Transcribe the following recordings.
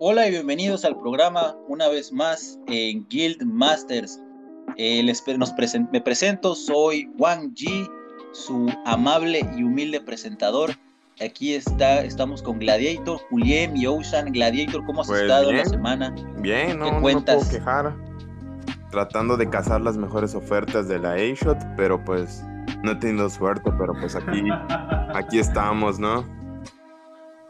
Hola y bienvenidos al programa una vez más en Guild Masters. Eh, les, nos me presento, soy Wang Ji, su amable y humilde presentador. Aquí está, estamos con Gladiator, Julien y Ocean. Gladiator, ¿cómo has Pues estado bien. la semana? Bien, no, ¿Qué no cuentas? puedo quejar. Tratando de cazar las mejores ofertas de la A-Shot, pero pues no he tenido suerte, pero pues aquí, aquí estamos, ¿no?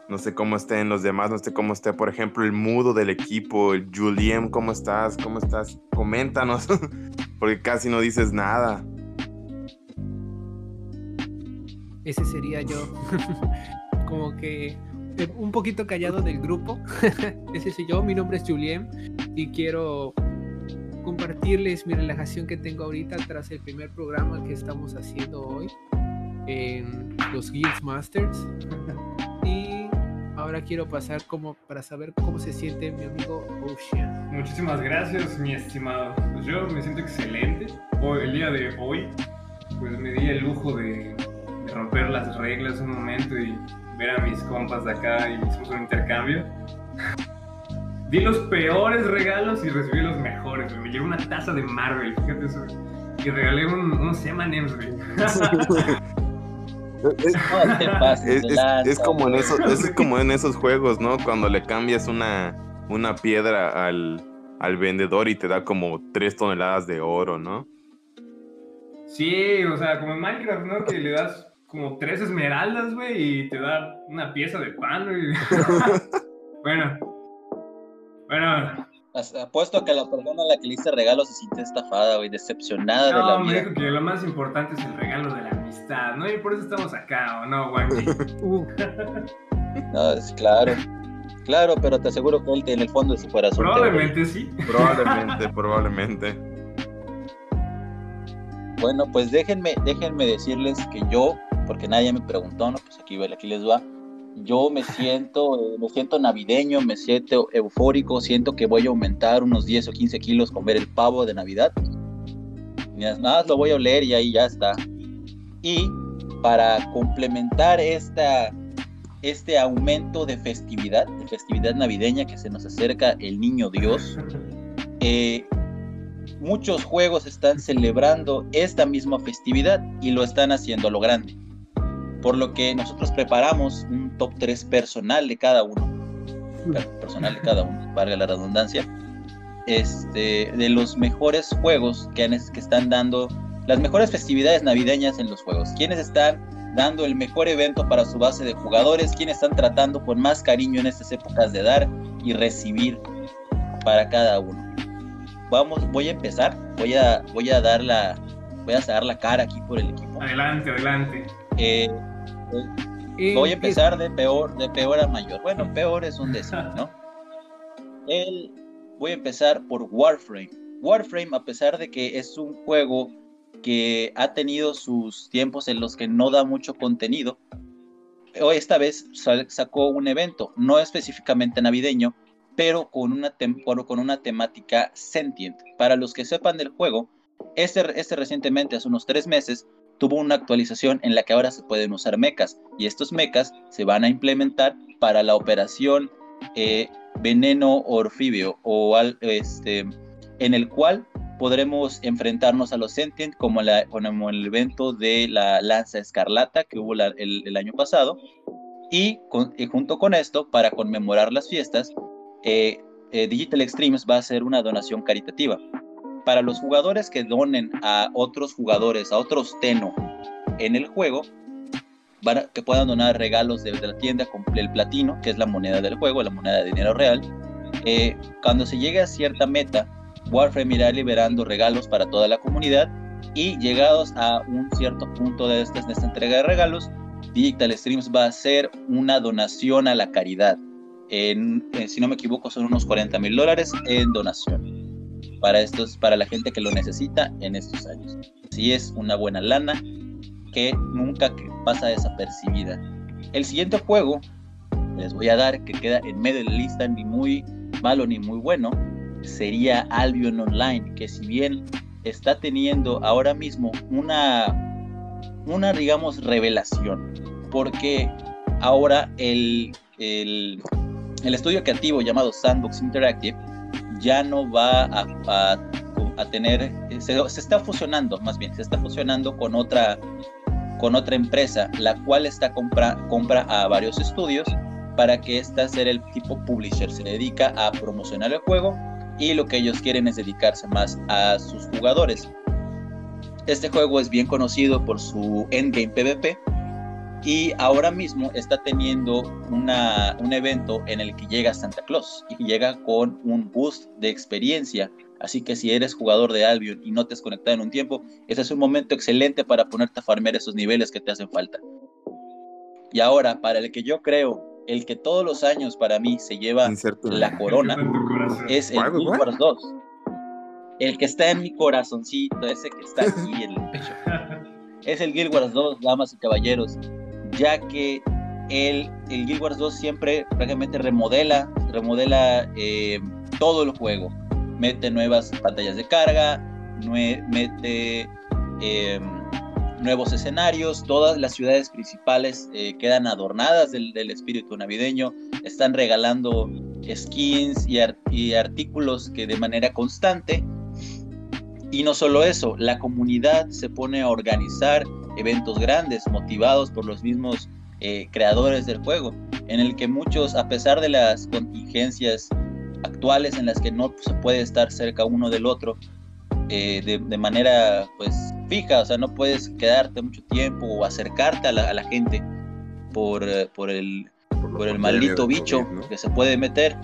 No sé cómo estén los demás, no sé cómo esté, por ejemplo, el mudo del equipo, el Julien, ¿cómo estás? ¿Cómo estás? Coméntanos, porque casi no dices nada. Ese sería yo. Como que eh, un poquito callado del grupo. Ese soy yo. Mi nombre es Julien y quiero compartirles mi relajación que tengo ahorita tras el primer programa que estamos haciendo hoy en los Guild Masters. Ahora quiero pasar como para saber cómo se siente mi amigo Ocean. Muchísimas gracias, mi estimado. Pues yo me siento excelente. Hoy, el día de hoy, pues me di el lujo de, de romper las reglas un momento y ver a mis compas de acá y hicimos un intercambio. Di los peores regalos y recibí los mejores. Me llevé una taza de Marvel, fíjate eso. Y regalé un, unos M&M's, güey. No te pases Es, lanza, como en esos, es como en esos juegos, ¿no? Cuando le cambias una, una piedra al, al vendedor y te da como tres toneladas de oro, ¿no? Sí, o sea, como en Minecraft, ¿no? Que le das como tres esmeraldas, güey, y te da una pieza de pan, güey. bueno. Bueno, Apuesto a que la persona a la que le hice regalo se siente estafada, güey, decepcionada de la no, me vida. dijo que lo más importante es el regalo de la amistad, ¿no? Y por eso estamos acá, ¿o no? Uh, No, es claro. Claro, pero te aseguro que él en el fondo de su corazón. Probablemente sí. Probablemente, probablemente. Bueno, pues déjenme, déjenme decirles que yo, porque nadie me preguntó, ¿no? Pues aquí, aquí les va. Yo me siento, eh, me siento navideño, me siento eufórico, siento que voy a aumentar unos 10 o 15 kilos con ver el pavo de Navidad. Y Nada más lo voy a oler y ahí ya está. Y para complementar esta, este aumento de festividad, de festividad navideña que se nos acerca el niño Dios, eh, muchos juegos están celebrando esta misma festividad y lo están haciendo a lo grande. Por lo que nosotros preparamos un top 3 personal de cada uno. per- Personal de cada uno, valga la redundancia. Este, de los mejores juegos que, han, que están dando, las mejores festividades navideñas en los juegos. Quienes están dando el mejor evento para su base de jugadores, quienes están tratando con más cariño en estas épocas de dar y recibir para cada uno vamos, voy a empezar, voy a, voy a dar la, voy a dar la cara aquí por el equipo. Adelante, adelante. Eh, eh, voy a empezar de peor, de peor a mayor. Bueno, peor es un décimo, ¿no? El, voy a empezar por Warframe. Warframe, a pesar de que es un juego que ha tenido sus tiempos en los que no da mucho contenido, hoy esta vez sacó un evento, no específicamente navideño, pero con una, con una temática sentient. Para los que sepan del juego, este, este recientemente, hace unos tres meses, tuvo una actualización en la que ahora se pueden usar mechas y estos mechas se van a implementar para la operación eh, Veneno Orfibio o al- este, en el cual podremos enfrentarnos a los Sentient como, la, como el evento de la Lanza Escarlata que hubo la- el, el año pasado y, con- y junto con esto para conmemorar las fiestas eh, eh, Digital Extremes va a hacer una donación caritativa para los jugadores que donen a otros jugadores, a otros Teno en el juego, van a- que puedan donar regalos de, de la tienda con el platino, que es la moneda del juego, la moneda de dinero real. Eh, cuando se llegue a cierta meta, Warframe irá liberando regalos para toda la comunidad y llegados a un cierto punto de, esta entrega de regalos, Digital Streams va a hacer una donación a la caridad. En- si no me equivoco, son unos 40 mil dólares en donación para estos, para la gente que lo necesita en estos años. Sí es una buena lana que nunca pasa desapercibida. El siguiente juego les voy a dar que queda en medio de la lista ni muy malo ni muy bueno sería Albion Online que si bien está teniendo ahora mismo una una digamos revelación porque ahora el, el el estudio creativo llamado Sandbox Interactive ya no va a, tener, se, está fusionando, más bien, se está fusionando con otra, con otra empresa, la cual está compra, compra a varios estudios para que esta sea el tipo publisher, se dedica a promocionar el juego y lo que ellos quieren es dedicarse más a sus jugadores. Este juego es bien conocido por su endgame PvP y ahora mismo está teniendo una, un evento en el que llega Santa Claus y llega con un boost de experiencia. Así que si eres jugador de Albion y no te has conectado en un tiempo, ese es un momento excelente para ponerte a farmear esos niveles que te hacen falta. Y ahora, para el que yo creo, el que todos los años para mí se lleva la corona, es el Guild Wars 2. El que está en mi corazoncito, ese que está aquí en el pecho. Es el Guild Wars 2, damas y caballeros ya que el, el Guild Wars 2 siempre prácticamente remodela, remodela eh, todo el juego. Mete nuevas pantallas de carga, mete em, nuevos escenarios, todas las ciudades principales eh, quedan adornadas del, espíritu navideño, están regalando skins y, artículos que de manera constante. Y no solo eso, la comunidad se pone a organizar eventos grandes motivados por los mismos eh, creadores del juego, en el que muchos, a pesar de las contingencias actuales en las que no se puede estar cerca uno del otro eh, de, manera pues fija, o sea, no puedes quedarte mucho tiempo o acercarte a la, gente por, eh, por el, por, el maldito bicho que se puede meter.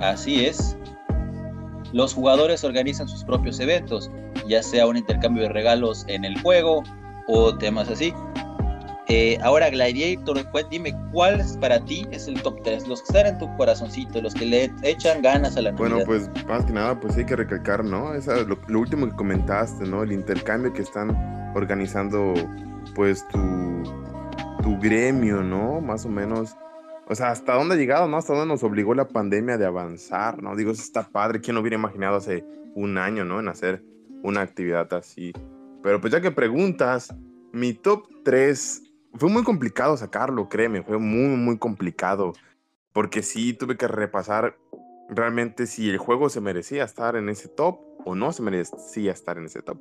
Así es. Los jugadores organizan sus propios eventos, ya sea un intercambio de regalos en el juego o temas así. Eh, ahora, Gladiator, dime cuál para ti es el top 3, los que están en tu corazoncito, los que le echan ganas a la Bueno, pues más que nada, pues hay que recalcar, ¿no? Esa, lo, lo, último que comentaste, ¿no? El intercambio que están organizando, pues tu, tu gremio, ¿no? Más o menos o sea, hasta dónde ha llegado, ¿no? Hasta dónde nos obligó la pandemia de avanzar, ¿no? Digo, eso está padre. ¿Quién hubiera imaginado hace un año, ¿no? En hacer una actividad así. Pero pues ya que preguntas, mi top 3 fue muy complicado sacarlo, créeme, fue muy, muy complicado. Porque sí, tuve que repasar realmente si el juego se merecía estar en ese top o no se merecía estar en ese top.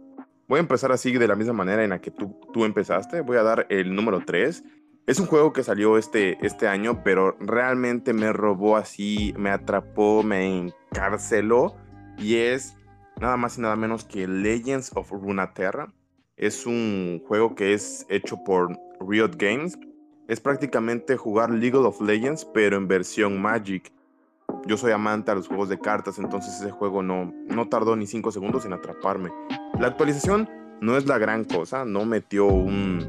Voy a empezar así de la misma manera en la que tú, tú empezaste. Voy a dar el número 3 es un juego que salió este, este año, pero realmente me robó así, me atrapó, me encarceló. Y es nada más y nada menos que Legends of Runeterra. Es un juego que es hecho por Riot Games. Es prácticamente jugar League of Legends, pero en versión Magic. Yo soy amante a los juegos de cartas, entonces ese juego no, no tardó ni 5 segundos en atraparme. La actualización no es la gran cosa, no metió un,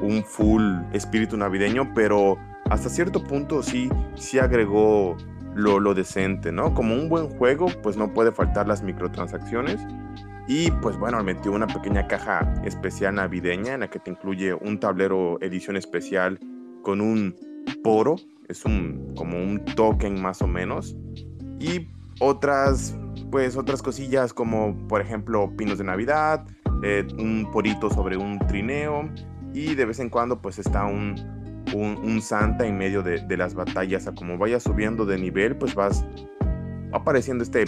un full espíritu navideño, pero hasta cierto punto sí, sí agregó lo, lo, decente, ¿no? Como un buen juego, pues no puede faltar las microtransacciones. Y pues bueno, metió una pequeña caja especial navideña en la que te incluye un tablero edición especial con un poro, es un como un token más o menos. Y otras, pues otras cosillas como por ejemplo pinos de Navidad, eh, un porito sobre un trineo y de vez en cuando pues está un, un, Santa en medio de, de, las batallas. A como vayas subiendo de nivel, pues vas apareciendo este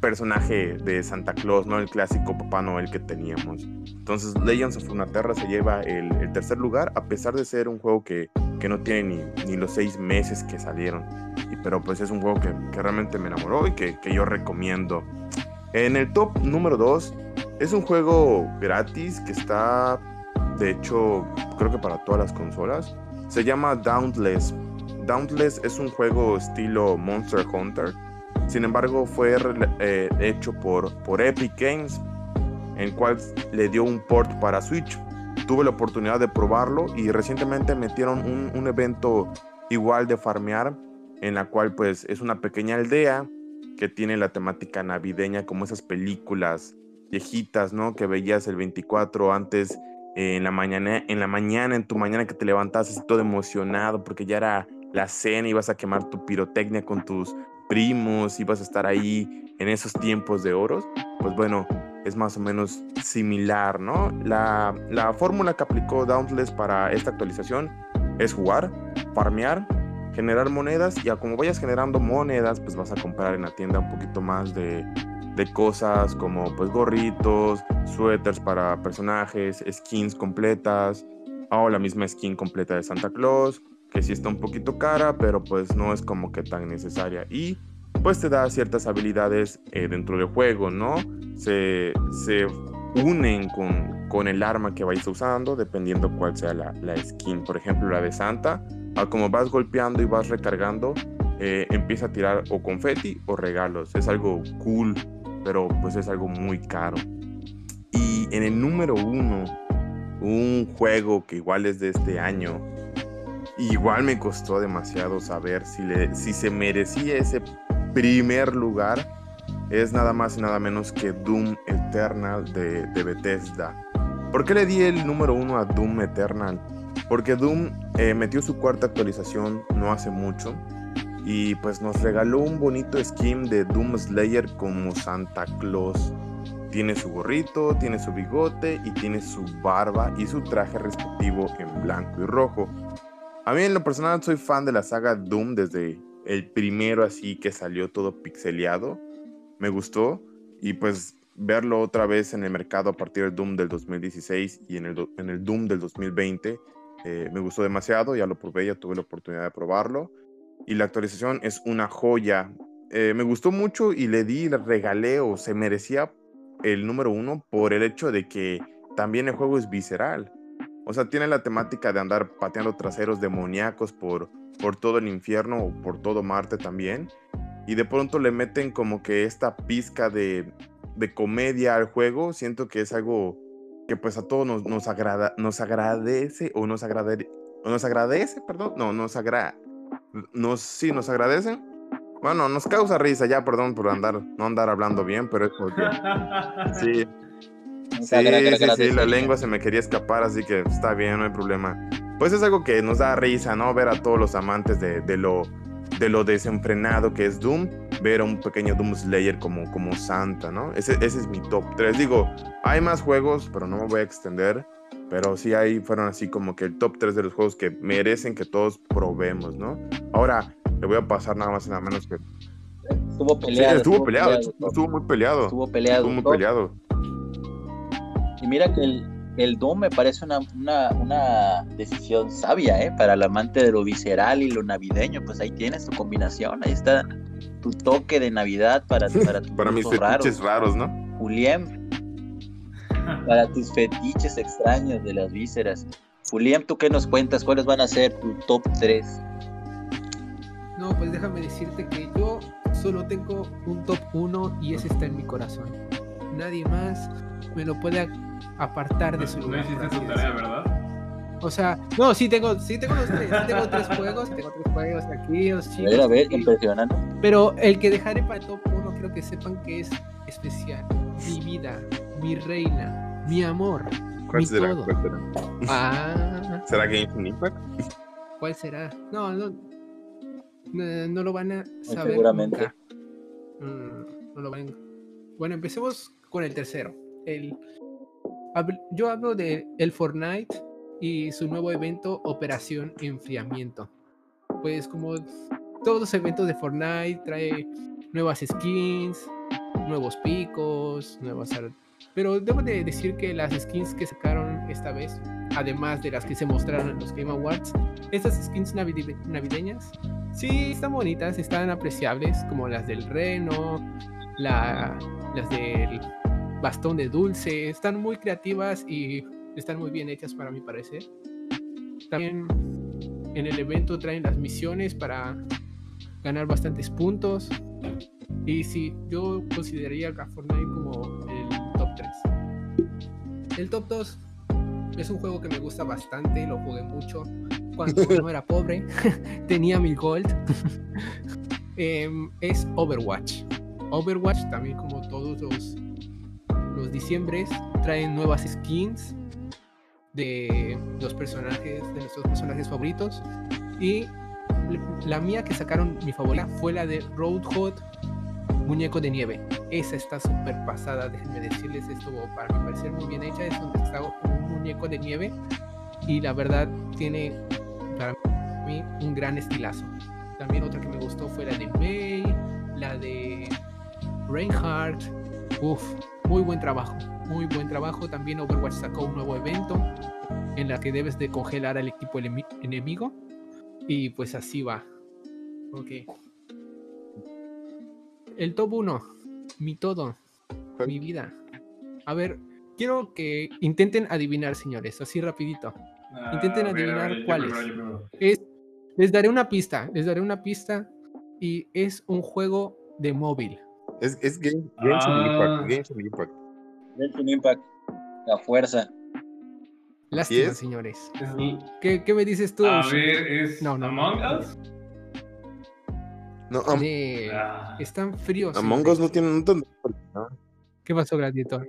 personaje de Santa Claus, ¿no? El clásico Papá Noel que teníamos. Entonces Legends of Runeterra se lleva el, el, tercer lugar, a pesar de ser un juego que, que no tiene ni, los seis meses que salieron. Y, pero pues es un juego que, realmente me enamoró y que, que, yo recomiendo. En el top número 2 es un juego gratis que está de hecho creo que para todas las consolas. Se llama Dauntless. Dauntless es un juego estilo Monster Hunter. Sin embargo, fue eh, hecho por, por Epic Games, en cual le dio un port para Switch. Tuve la oportunidad de probarlo y recientemente metieron un, un evento igual de farmear, en la cual pues es una pequeña aldea que tiene la temática navideña como esas películas viejitas, ¿no? Que veías el 24 antes en la mañana, en la mañana, en tu mañana que te levantas así todo emocionado porque ya era la cena, ibas a quemar tu pirotecnia con tus primos, ibas a estar ahí en esos tiempos de oros, pues bueno, es más o menos similar, ¿no? La, la fórmula que aplicó Dauntless para esta actualización es jugar, farmear generar monedas y a como vayas generando monedas, pues vas a comprar en la tienda un poquito más de, de cosas como pues gorritos, suéteres para personajes, skins completas, o la misma skin completa de Santa Claus, que sí está un poquito cara, pero pues no es como que tan necesaria. Y pues te da ciertas habilidades eh, dentro del juego, ¿no? Se, se unen con, con, el arma que vais usando, dependiendo cuál sea la, la, skin. Por ejemplo, la de Santa, a como vas golpeando y vas recargando, eh, empieza a tirar o confeti o regalos. Es algo cool, pero pues es algo muy caro. Y en el número uno, un juego que igual es de este año, igual me costó demasiado saber si, le, si se merecía ese primer lugar es nada más y nada menos que Doom Eternal de, Bethesda. ¿Por qué le di el número uno a Doom Eternal? Porque Doom eh, metió su cuarta actualización no hace mucho y pues nos regaló un bonito skin de Doom Slayer como Santa Claus. Tiene su gorrito, tiene su bigote y tiene su barba y su traje respectivo en blanco y rojo. A mí en lo personal soy fan de la saga Doom desde el primero así que salió todo pixeleado. Me gustó y pues verlo otra vez en el mercado a partir del Doom del 2016 y en el, en el Doom del 2020 eh, me gustó demasiado, ya lo probé, ya tuve la oportunidad de probarlo y la actualización es una joya. Eh, me gustó mucho y le di, le regalé o se merecía el número uno por el hecho de que también el juego es visceral. O sea, tiene la temática de andar pateando traseros demoníacos por, por todo el infierno o por todo Marte también. Y de pronto le meten como que esta pizca de, de comedia al juego. Siento que es algo que pues a todos nos, nos, agrada, nos agradece o nos agradece, nos agradece, perdón, no, nos agrada, nos, sí, nos agradece. Bueno, nos causa risa ya, perdón por andar, no andar hablando bien, pero es porque... Sí, Sí, sí, sí, la lengua se me quería escapar, así que está bien, no hay problema. Pues es algo que nos da risa, ¿no? Ver a todos los amantes de, de lo, de lo desenfrenado que es Doom, ver a un pequeño Doom Slayer como, como Santa, ¿no? Ese, ese es mi top 3. Digo, hay más juegos, pero no me voy a extender. Pero sí, ahí fueron así como que el top 3 de los juegos que merecen que todos probemos, ¿no? Ahora, le voy a pasar nada más y nada menos que. Estuvo peleado. Sí, estuvo, peleado, estuvo muy peleado. Estuvo peleado. Estuvo muy peleado. Y mira que el, el Doom me parece una, una, una, decisión sabia, ¿eh? Para el amante de lo visceral y lo navideño, pues ahí tienes tu combinación, ahí está tu toque de Navidad para, para, tus para mis fetiches raros, ¿no? Julián, para tus fetiches extraños de las vísceras. Julián, ¿tú qué nos cuentas? ¿Cuáles van a ser tu top 3? No, pues déjame decirte que yo solo tengo un top 1 y ese está en mi corazón. Nadie más me lo puede apartar de su lugar. No hiciste tu tarea, ¿verdad? O sea, no, sí tengo, sí tengo los tres, sí tengo tres juegos, tengo tres juegos aquí, los chicos. A ver, a ver, impresionante. Pero el que dejaré para el top 1 creo que sepan que es especial. Mi vida, mi reina, mi amor, ¿Cuál mi será? todo. ¿Cuál será? Ah, ¿Será Impact? ¿cuál será? No, no, no, no lo van a saber. seguramente. nunca. Mm, no lo van. Bueno, empecemos con el tercero. El, yo hablo de el Fortnite y su nuevo evento Operación Enfriamiento. Pues como todos los eventos de Fortnite trae nuevas skins, nuevos picos, nuevas pero debo de decir que las skins que sacaron esta vez, además de las que se mostraron en los Game Awards, estas skins navide- navideñas, sí están bonitas, están apreciables, como las del reno, la, las del bastón de dulce, están muy creativas y están muy bien hechas para mi parecer. También en el evento traen las misiones para ganar bastantes puntos. Y sí, yo consideraría a Fortnite como el top 3. El top 2 es un juego que me gusta bastante, lo jugué mucho cuando no era pobre, tenía mi gold. Em, es Overwatch. Overwatch también como todos los, los diciembres traen nuevas skins de los personajes, de nuestros personajes favoritos. Y la mía que sacaron, mi favorita, fue la de Roadhog Muñeco de Nieve. Esa está súper pasada, déjenme decirles, estuvo para mi parecer muy bien hecha. Es donde está un muñeco de nieve y la verdad tiene para mí un gran estilazo. También otra que me gustó fue la de May, la de Reinhardt. Uf, muy buen trabajo, muy buen trabajo. También Overwatch sacó un nuevo evento en la que debes de congelar al equipo enemigo. Y pues así va. Ok. El top 1. Mi todo. Mi vida. A ver, quiero que intenten adivinar, señores, así rapidito. Intenten Ah, a ver, a adivinar ver, cuál primero, es. yo primero. Es, les daré una pista, les daré una pista y es un juego de móvil. Es, es Game, Genshin Ah. Impact. Genshin Impact. Genshin Impact, la fuerza. Lástima, es? señores. Es- ¿Qué, qué me dices tú? a ver, es No, no. Among Us. No, Am- Ne, Ah, Están fríos. Among. Us no tiene. No, tan- no. ¿Qué pasó, Gladiator?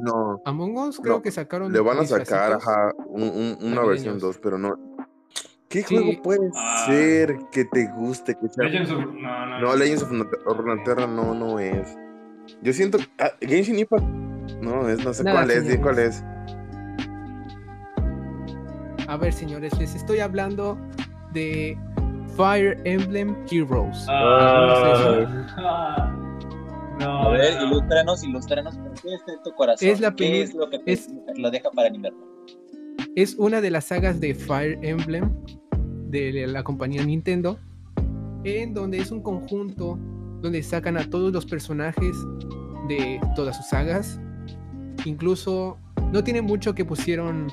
No, Among Us creo No, que sacaron. le van a sacar ajá, un- un- una versión navideños. 2, pero no. ¿Qué Sí. juego puede Ah. ser que te guste? Que sea... Legends of. No, no. No, Legends of Runeterra- no, no es. Yo siento. Ah, Genshin Impact. No, es, no sé Nada, cuál es, cuál es. A ver, señores, les estoy hablando de Fire Emblem Heroes. Ah, ah, no, A ver, no. ilústranos, ilústranos. ¿Por qué está en tu corazón? Es la ¿Qué peli- es lo que te- es- lo deja para animarlo? Es una de las sagas de Fire Emblem de la compañía Nintendo, en donde es un conjunto donde sacan a todos los personajes de todas sus sagas. Incluso no tiene mucho que pusieron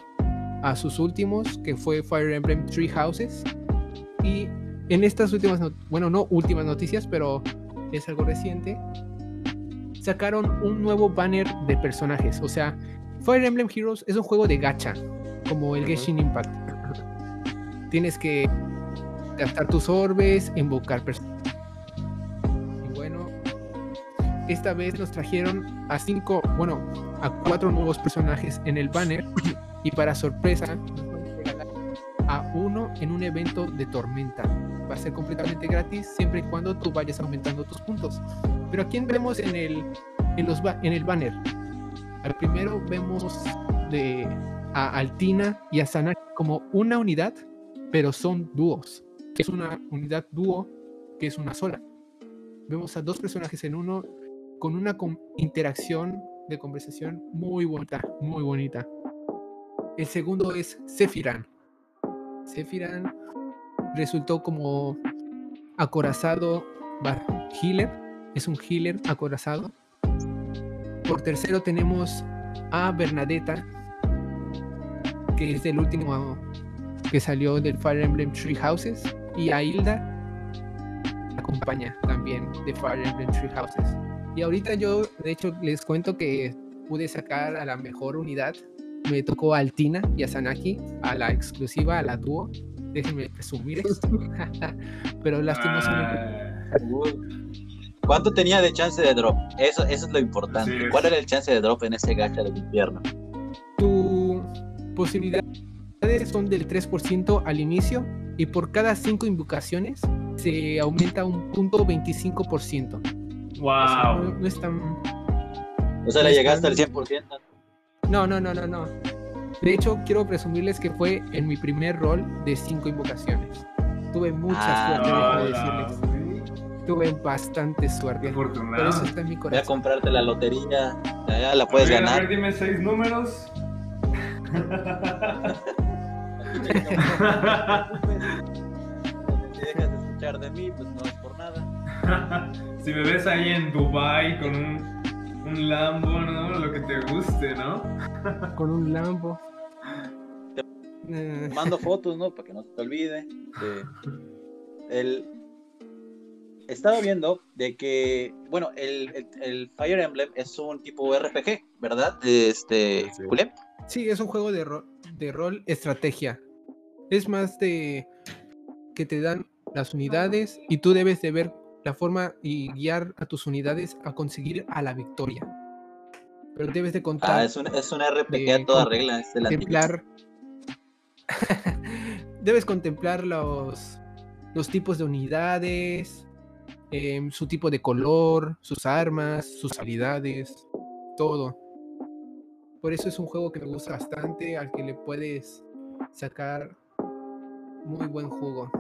a sus últimos, que fue Fire Emblem Three Houses. Y en estas últimas, bueno, no últimas noticias, pero es algo reciente, sacaron un nuevo banner de personajes. O sea, Fire Emblem Heroes es un juego de gacha, como el. Genshin Impact. Tienes que gastar tus orbes, invocar personajes. Y bueno, esta vez nos trajeron a cinco, bueno, a cuatro nuevos personajes en el banner. Y para sorpresa, a uno en un evento de tormenta. Va a ser completamente gratis siempre y cuando tú vayas aumentando tus puntos. Pero ¿a quién vemos en el, en los, en el banner? Al primero vemos de, a Altina y a Sana como una unidad, pero son dúos. Es una unidad dúo, que es una sola. Vemos a dos personajes en uno con una interacción de conversación muy bonita, muy bonita. El segundo es Sephiran. Sephiran resultó como acorazado bar healer. Es un healer acorazado. Por tercero tenemos a Bernadetta, que es el último que salió del Fire Emblem Three Houses. Y a Hilda acompaña también de Fire Emblem Three Houses. Y ahorita yo, de hecho, les cuento que pude sacar a la mejor unidad. Me tocó a Altina y a Sanaki, a la exclusiva, a la dúo. Déjenme presumir esto. Pero lastimosamente Ah, ¿Cuánto tenía de chance de drop? Eso, eso es lo importante. Así es. ¿Cuál era el chance de drop en ese gacha del infierno? tu posibilidades son del 3% al inicio y por cada 5 invocaciones se aumenta un punto 25%. O sea, no, wow. no es tan... O sea, le No llegaste al están- 100%. No, no, no, no, no. De hecho, quiero presumirles que fue en mi primer rol de 5 invocaciones. Tuve mucha Ah, suerte, No, decirles. Tuve bastante suerte. Por eso está en mi Ve a corazón. comprarte la lotería. Ya la A puedes ver, A ganar. ver, dime seis números. Si dejas de escuchar de mí, pues no es por nada. si me ves ahí en Dubai con un, un Lambo, ¿no? Lo que te guste, ¿no? Con un Lambo. Te- Eh, Mando fotos, ¿no? Para que no se te olvide. de- el... Estaba viendo de que, bueno, el, el- el Fire Emblem es un tipo RPG, ¿verdad? Este, Sí. Julián. Sí, es un juego de, ro- de rol estrategia. Es más de que te dan las unidades y tú debes de ver la forma y guiar a tus unidades a conseguir a la victoria. Pero debes de contar, Ah, es un, es un RPG de a toda regla. Es contemplar. debes contemplar los, los tipos de unidades, em, su tipo de color, sus armas, sus habilidades, todo. Por eso es un juego que me gusta bastante, al que le puedes sacar muy buen jugo.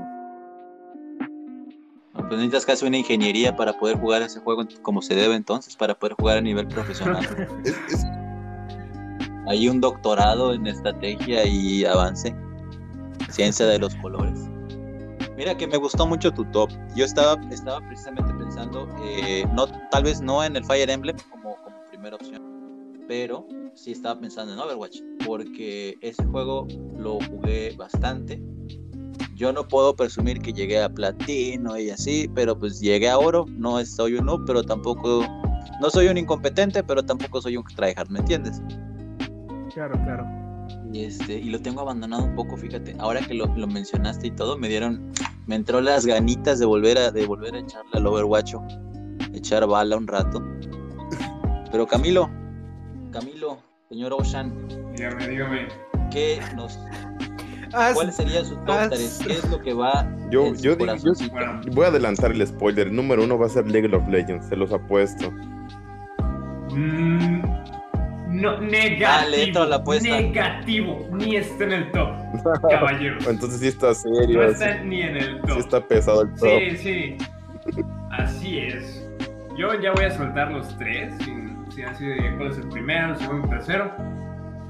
Pues necesitas casi una ingeniería para poder jugar ese juego como se debe entonces, para poder jugar a nivel profesional. Es- es- Hay un doctorado en estrategia y avance. Ciencia de los colores. Mira que me gustó mucho tu top. Yo estaba, estaba precisamente pensando, eh, no, tal vez no en el Fire Emblem como, como primera opción, pero sí estaba pensando en Overwatch, porque ese juego lo jugué bastante. Yo no puedo presumir que llegué a platino y así, pero pues llegué a oro. No soy un noob, pero tampoco, no soy un incompetente, pero tampoco soy un tryhard, ¿me entiendes? Claro, claro. Y este, y lo tengo abandonado un poco, fíjate. Ahora que lo, lo mencionaste y todo, me dieron, me entró las ganitas de volver a, de volver a echarle al Overwatch, echar bala un rato. Pero Camilo, Camilo, señor Ocean, Dígame, dígame. ¿qué nos, Haz- ¿cuál sería su top haz- 3? ¿Qué es lo que va Yo- en su yo digo- yo- corazoncito? Bueno, voy a adelantar el spoiler. Número uno va a ser League of Legends, se los apuesto. mm, no, negativo. Dale, entra la apuesta. Negativo. Ni está en el top, caballeros. Entonces sí está No serio, sí, está ni en el sí top. está pesado el top. Sí, sí. Así es. Yo ya voy a soltar los tres, sin, sin así de cuál es el primero, el segundo el tercero.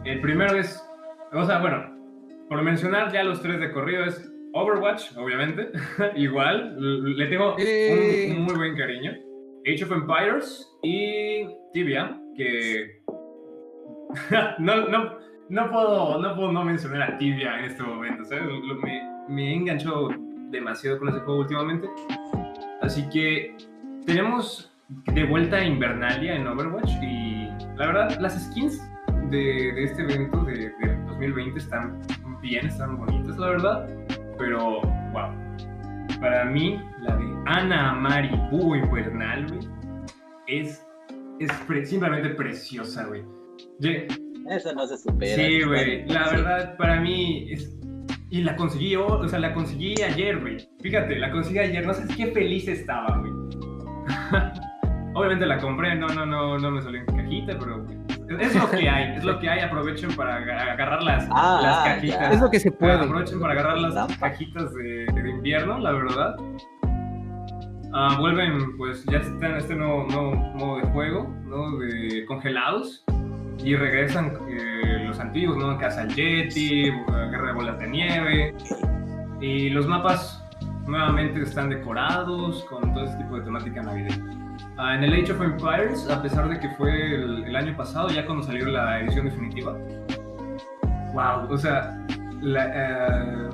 El primero es, o sea, bueno, por mencionar ya los tres de corrido es Overwatch, obviamente. Igual, le tengo Eh. un, un muy buen cariño. Age of Empires y Tibia, que no, no, no, puedo, no puedo no mencionar a Tibia en este momento, ¿sabes? Lo- me, me he enganchado demasiado con ese juego últimamente. Así que tenemos de vuelta a Invernalia en Overwatch y la verdad las skins de, de este evento de, de 2020 están bien, están bonitas la verdad, pero wow. Para mí la de Ana Amari Búho Invernal, güey, es, es pre- simplemente preciosa, güey. Eso no se supera. Sí, güey. La Sí. verdad, para mí es. Y la conseguí, yo, o sea, la conseguí ayer, güey. Fíjate, la conseguí ayer. No sabes qué feliz estaba, güey. Obviamente la compré, no, no, no, no me salió en cajita, pero es lo que hay, es lo que hay. Aprovechen para aga- agarrar las, Ah, las cajitas. ya. Es lo que se puede. Aprovechen para agarrar las cajitas de, de invierno, la verdad. Ah, vuelven, pues ya están en este nuevo, nuevo modo de juego, ¿no? De congelados. Y regresan eh, los antiguos, ¿no? Casa Yeti, Guerra de Bolas de Nieve. Y los mapas nuevamente están decorados con todo ese tipo de temática navideña. Ah, en el Age of Empires, a pesar de que fue el, el año pasado, ya cuando salió la edición definitiva, wow, o sea, la, eh,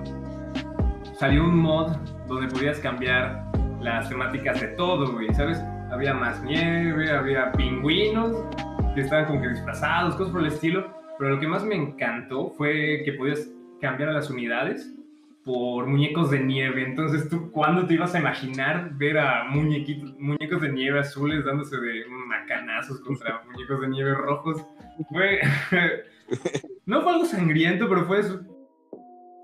salió un mod donde podías cambiar las temáticas de todo, güey, ¿sabes? Había más nieve, había pingüinos que estaban como que disfrazados, cosas por el estilo, pero lo que más me encantó fue que podías cambiar a las unidades por muñecos de nieve. Entonces, ¿tú cuándo te ibas a imaginar ver a muñequitos, muñecos de nieve azules dándose de macanazos contra muñecos de nieve rojos? Fue... no fue algo sangriento, pero fue su-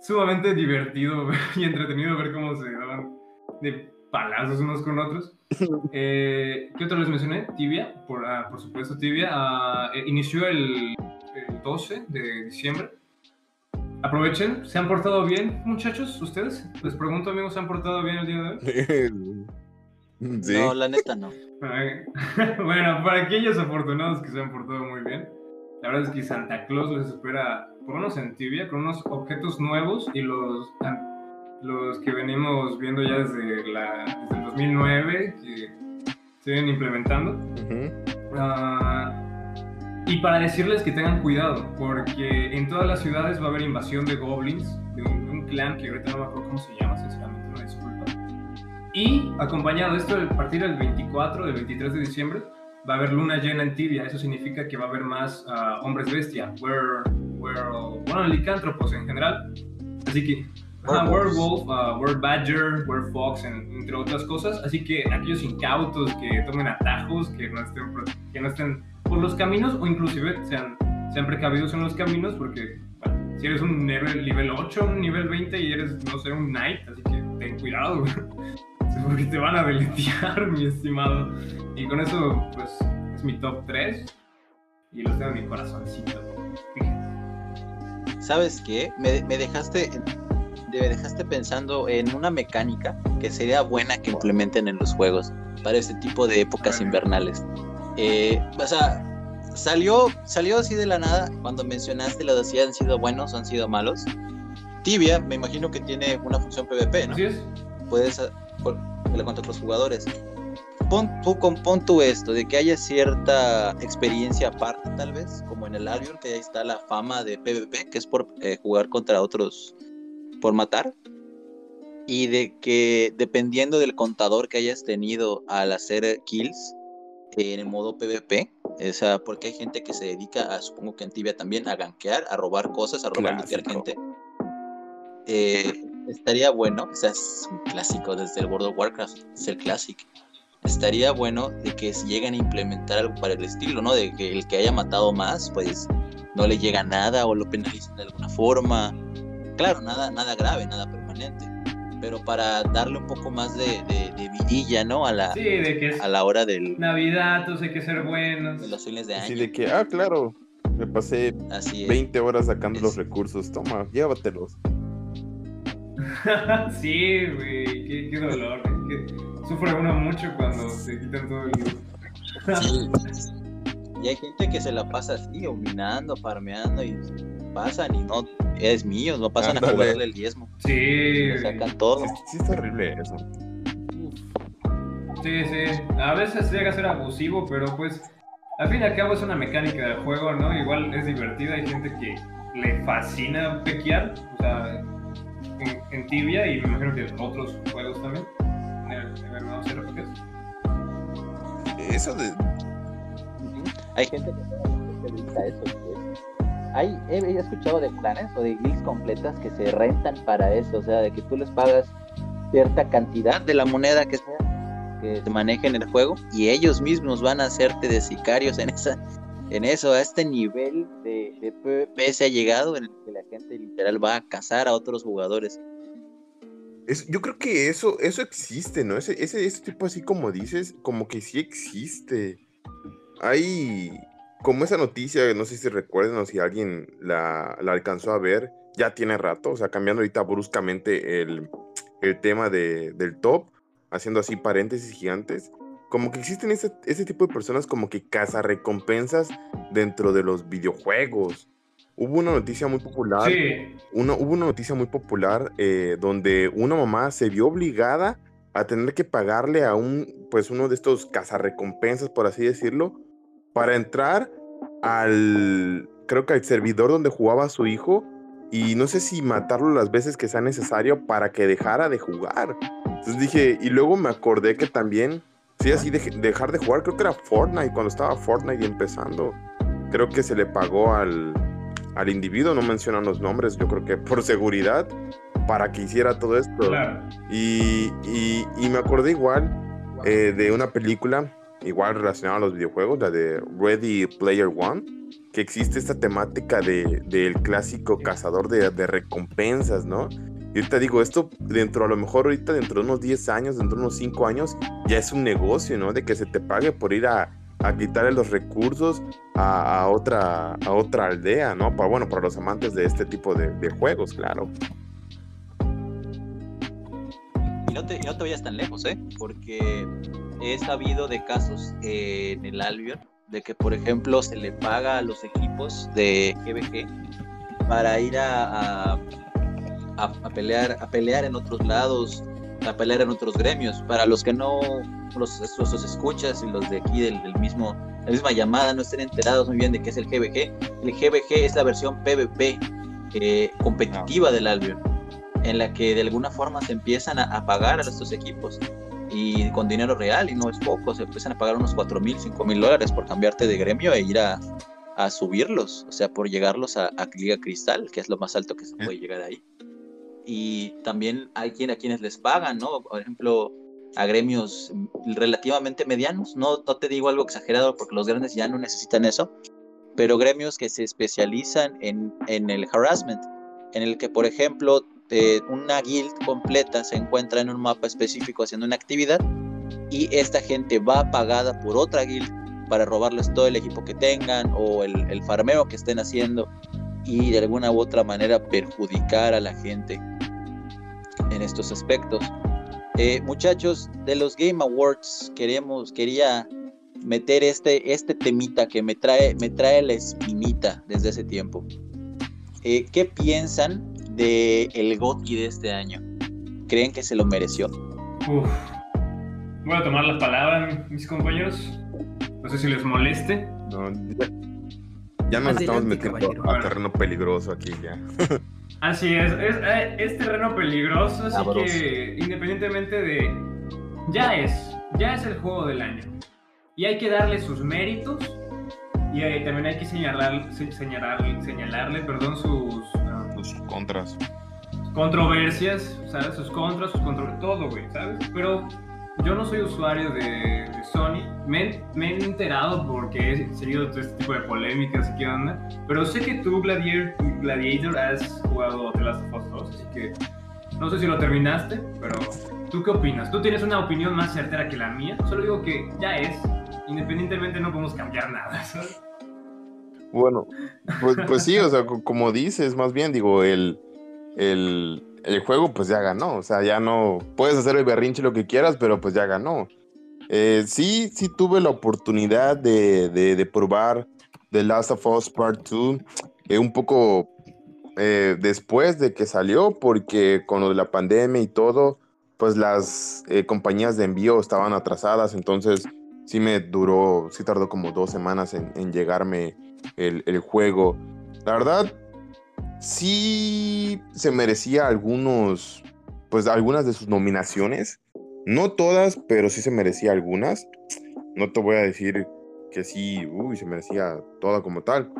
sumamente divertido y entretenido ver cómo se daban de palazos unos con otros. Eh, ¿Qué otro les mencioné? Tibia, por, ah, por supuesto, Tibia. ah, eh, inició el, el 12 de diciembre. Aprovechen, ¿se han portado bien, muchachos? ¿Ustedes? Les pregunto, amigos, ¿se han portado bien el día de hoy? sí. No, la neta no. Bueno, para aquellos afortunados que se han portado muy bien, la verdad es que Santa Claus les espera, menos en Tibia, con unos objetos nuevos y los, los que venimos viendo ya desde, la, desde el 2009, que se vienen implementando. Y para decirles que tengan cuidado, porque en todas las ciudades va a haber invasión de goblins, de un, de un clan que ahorita no me acuerdo cómo se llama, sinceramente, una disculpa. Y acompañado de esto, a partir del 24, del 23 de diciembre, va a haber luna llena en Tibia. Eso significa que va a haber más ah, hombres bestia, were, were- bueno, licántropos en general. Así que, ajá, werewolf, ah, were badger, were fox, en- entre otras cosas. Así que aquellos incautos que tomen atajos, que no estén, que no estén por los caminos o inclusive sean, sean precavidos en los caminos porque bueno, si eres un nivel, nivel 8, un nivel 20 y eres, no sé, un knight, así que ten cuidado, porque te van a deletear, mi estimado. Y con eso, pues, es mi top 3 y los tengo en mi corazoncito. ¿Sabes qué? Me, me dejaste me dejaste pensando en una mecánica que sería buena que implementen en los juegos para este tipo de épocas invernales. Eh, o sea, salió, salió así de la nada cuando mencionaste los de si han sido buenos o han sido malos. Tibia, me imagino que tiene una función PvP, ¿no? Así es. Puedes pelear contra otros jugadores. Pon tú, pon tú esto, de que haya cierta experiencia aparte, tal vez, como en el Albion, que ahí está la fama de PvP, que es por eh, jugar contra otros, por matar. Y de que dependiendo del contador que hayas tenido al hacer kills en el modo PvP, o sea, porque hay gente que se dedica, a, supongo que en Tibia también, a gankear, a robar cosas, a robar Clásico. gente. Eh, estaría bueno, o sea, es un clásico desde el World of Warcraft, es el clásico. Estaría bueno de que si llegan a implementar algo para el estilo, ¿no? De que el que haya matado más, pues no le llega nada o lo penalicen de alguna forma. Claro, nada, nada grave, nada permanente. Pero para darle un poco más de, de, de vidilla, ¿no? A la, Sí, de que es a la hora del, Navidad, todos hay que ser buenos. de los fines de Así año. de que, ah, claro, me pasé Así es. 20 horas sacando Es- los recursos. Toma, llévatelos. sí, güey, qué, qué dolor. que sufre uno mucho cuando se quitan todo el. Sí. Y hay gente que se la pasa así, o minando, farmeando y pasan y no es mío, no pasan Ándale. a jugarle el diezmo. Sí, Le sacan todo. Es sí está horrible eso. sí, sí. A veces llega a ser abusivo, pero pues al fin y al cabo es una mecánica del juego, ¿no? Igual es divertida. Hay gente que le fascina pequear, o sea, en, en tibia y me imagino que en otros juegos también. En el MMORPGs. Eso de. Hay gente que solamente se dedica a eso. Hay, he, he escuchado de planes o de guilds completas que se rentan para eso, o sea, de que tú les pagas cierta cantidad de la moneda que sea que se maneje en el juego y ellos mismos van a hacerte de sicarios en esa en eso, a este nivel de, de PvP se ha llegado en el que la gente literal va a cazar a otros jugadores. es- yo creo que eso, eso existe, ¿no? Ese, ese, ese tipo así como dices, como que sí existe. Hay como esa noticia, no sé si recuerdan o si alguien la, la alcanzó a ver, ya tiene rato, o sea, cambiando ahorita bruscamente el, el tema de, del top, haciendo así paréntesis gigantes. Como que existen ese, ese tipo de personas como que recompensas dentro de los videojuegos. Hubo una noticia muy popular Sí, una- hubo una noticia muy popular eh, donde una mamá se vio obligada a tener que pagarle a un, pues uno de estos cazarrecompensas, por así decirlo, para entrar al, creo que al servidor donde jugaba su hijo y no sé si matarlo las veces que sea necesario para que dejara de jugar. Entonces dije, y luego me acordé que también, sí, así de, dejar de jugar, creo que era Fortnite, cuando estaba Fortnite empezando, creo que se le pagó al, al individuo, no mencionan los nombres, yo creo que por seguridad, para que hiciera todo esto. claro. Y, y- y me acordé igual eh, de una película, igual relacionada a los videojuegos, la de Ready Player One, que existe esta temática de- del clásico cazador de, de recompensas, ¿no? Y ahorita digo, esto dentro, a lo mejor ahorita dentro de unos 10 años, dentro de unos 5 años, ya es un negocio, ¿no? De que se te pague por ir a, a quitarle los recursos a, otra, a otra aldea, ¿no? Para, bueno, para los amantes de este tipo de, de juegos, claro. Y no te, y no te vayas tan lejos, ¿eh? Porque he sabido de casos eh, en el Albion de que, por ejemplo, se le paga a los equipos de GBG para ir a, a, a- a pelear, a pelear en otros lados, a pelear en otros gremios. Para los que no, los, los, los escuchas y los de aquí del, del mismo, la misma llamada no estén enterados muy bien de qué es el GBG. El GBG es la versión PvP eh, competitiva del Albion en la que de alguna forma se empiezan a, a pagar a estos equipos y con dinero real y no es poco, se empiezan a pagar unos 4 mil, 5 mil dólares por cambiarte de gremio e ir a, a subirlos, o sea, por llegarlos a, a Liga Cristal, que es lo más alto que se puede llegar ahí. Y también hay quien, a quienes les pagan, ¿no? Por ejemplo, a gremios relativamente medianos, no, no te digo algo exagerado porque los grandes ya no necesitan eso, pero gremios que se especializan en, en el harassment, en el que, por ejemplo, eh, una guild completa se encuentra en un mapa específico haciendo una actividad y esta gente va pagada por otra guild para robarles todo el equipo que tengan o el, el farmeo que estén haciendo y de alguna u otra manera perjudicar a la gente. en estos aspectos. Eh, muchachos, de los Game Awards queremos, quería meter este, este temita que me trae, me trae la espinita desde ese tiempo. Eh, ¿Qué piensan de el GOTY de este año? ¿Creen que se lo mereció? Uf. Voy a tomar la palabra, mis compañeros. No sé si les moleste. No, ya, ya nos Adelante, estamos metiendo caballero. a terreno peligroso aquí ya. Así es, es, eh, es terreno peligroso, así Sabroso. que independientemente de... Ya es, ya es el juego del año. Y hay que darle sus méritos y eh, también hay que señalar, se- señalar, señalarle perdón, sus Sus contras. controversias, ¿sabes? Sus contras, sus contro todo, güey, ¿sabes? Pero yo no soy usuario de, de Sony. Me, me he enterado porque he seguido todo este tipo de polémicas y qué onda. Pero sé que tú, Gladiator, Gladiator, has jugado The Last of Us 2, así que no sé si lo terminaste, pero ¿tú qué opinas? ¿Tú tienes una opinión más certera que la mía? Solo digo que ya es. Independientemente no podemos cambiar nada, ¿sabes? Bueno, pues, pues sí, o sea, co- como dices, más bien, digo, el, el, el juego pues ya ganó, o sea, ya no, puedes hacer el berrinche lo que quieras, pero pues ya ganó. Eh, sí, sí tuve la oportunidad de, de, probar The Last of Us Part 2 eh, un poco eh, después de que salió, porque con lo de la pandemia y todo, pues las compañías de envío estaban atrasadas, entonces sí me duró, sí tardó como dos semanas en, en llegarme el, juego. La verdad, sí se merecía algunos, pues algunas de sus nominaciones. No todas, pero sí se merecía algunas. No te voy a decir que sí, uy, se merecía toda como tal.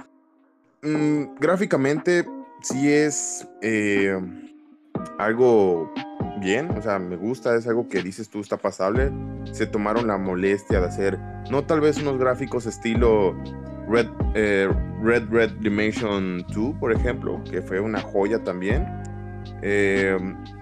Mm, gráficamente, sí es eh, algo bien, o sea, me gusta, es algo que dices tú está pasable. Se tomaron la molestia de hacer, no tal vez unos gráficos estilo Red, eh, Red Red Redemption 2, por ejemplo, que fue una joya también. Eh,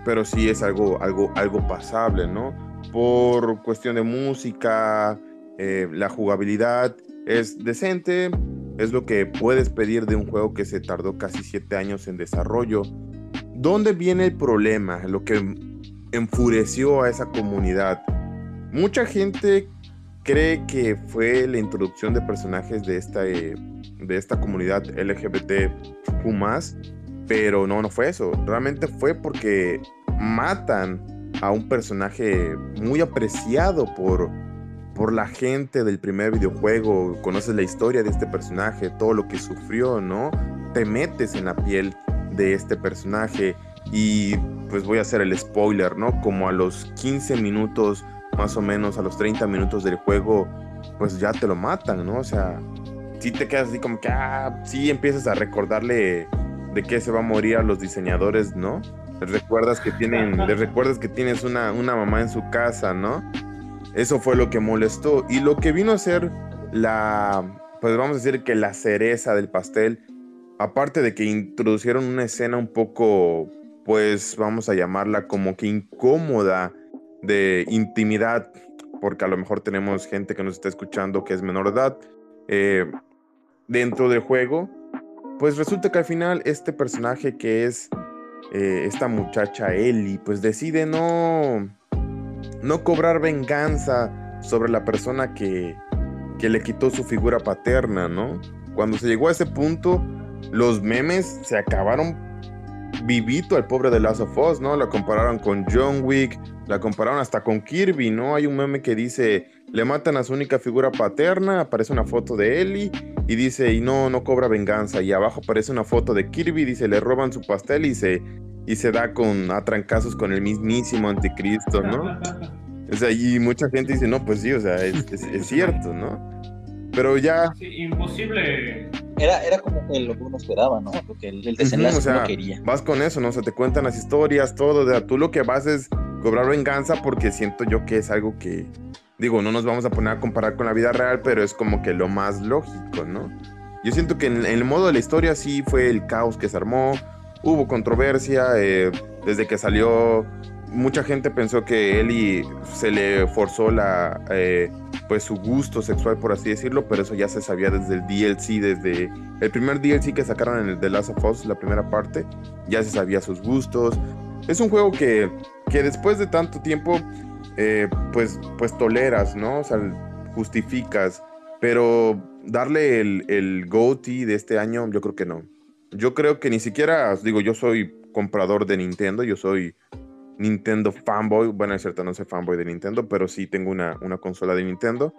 pero sí es algo, algo, algo pasable, ¿no? Por cuestión de música, eh, la jugabilidad es decente, es lo que puedes pedir de un juego que se tardó casi siete años en desarrollo. ¿Dónde viene el problema? Lo que enfureció a esa comunidad. Mucha gente cree que fue la introducción de personajes de esta, eh, de esta comunidad LGBTQ+, pero no, no fue eso. Realmente fue porque matan a un personaje muy apreciado por, por la gente del primer videojuego. Conoces la historia de este personaje, todo lo que sufrió, ¿no? Te metes en la piel de este personaje y pues voy a hacer el spoiler, ¿no? Como a los 15 minutos, más o menos a los 30 minutos del juego, pues ya te lo matan, ¿no? O sea, si te quedas así como que, ah, sí empiezas a recordarle de qué se va a morir a los diseñadores, ¿no? Les recuerdas que tienen, les recuerdas que tienes una, una mamá en su casa, ¿no? Eso fue lo que molestó. Y lo que vino a ser la, pues vamos a decir que la cereza del pastel, aparte de que introducieron una escena un poco, pues vamos a llamarla como que incómoda de intimidad, porque a lo mejor tenemos gente que nos está escuchando que es menor de edad, eh, dentro del juego, pues resulta que al final este personaje que es eh, esta muchacha Ellie, pues decide no, no cobrar venganza sobre la persona que, que le quitó su figura paterna, ¿no? Cuando se llegó a ese punto, los memes se acabaron vivito al pobre de Last of Us, ¿no? La compararon con John Wick, la compararon hasta con Kirby, ¿no? Hay un meme que dice, le matan a su única figura paterna, aparece una foto de Ellie y dice, y no, no cobra venganza. Y abajo aparece una foto de Kirby, dice, le roban su pastel y se, y se da con a trancazos con el mismísimo anticristo, ¿no? O sea, y mucha gente dice, no, pues sí, o sea, es, es- es cierto, ¿no? Pero ya, Sí, imposible. Era, era como que lo que uno esperaba, ¿no? Lo que el, el desenlace Ujú, o sea, que uno quería. vas con eso, ¿no? O sea, te cuentan las historias, todo. O sea, tú lo que vas es cobrar venganza porque siento yo que es algo que, digo, no nos vamos a poner a comparar con la vida real, pero es como que lo más lógico, ¿no? Yo siento que en, en el modo de la historia sí fue el caos que se armó, hubo controversia, eh, desde que salió, mucha gente pensó que Ellie se le forzó la, eh, pues su gusto sexual, por así decirlo, pero eso ya se sabía desde el DLC, desde el primer DLC que sacaron en el The Last of Us, la primera parte, ya se sabía sus gustos. Es un juego que que después de tanto tiempo, eh, pues, pues toleras, ¿no? O sea, justificas, pero darle el, el de este año, yo creo que no. Yo creo que ni siquiera, digo, yo soy comprador de Nintendo, yo soy Nintendo fanboy, bueno, es cierto, no soy fanboy de Nintendo, pero sí tengo una, una consola de Nintendo.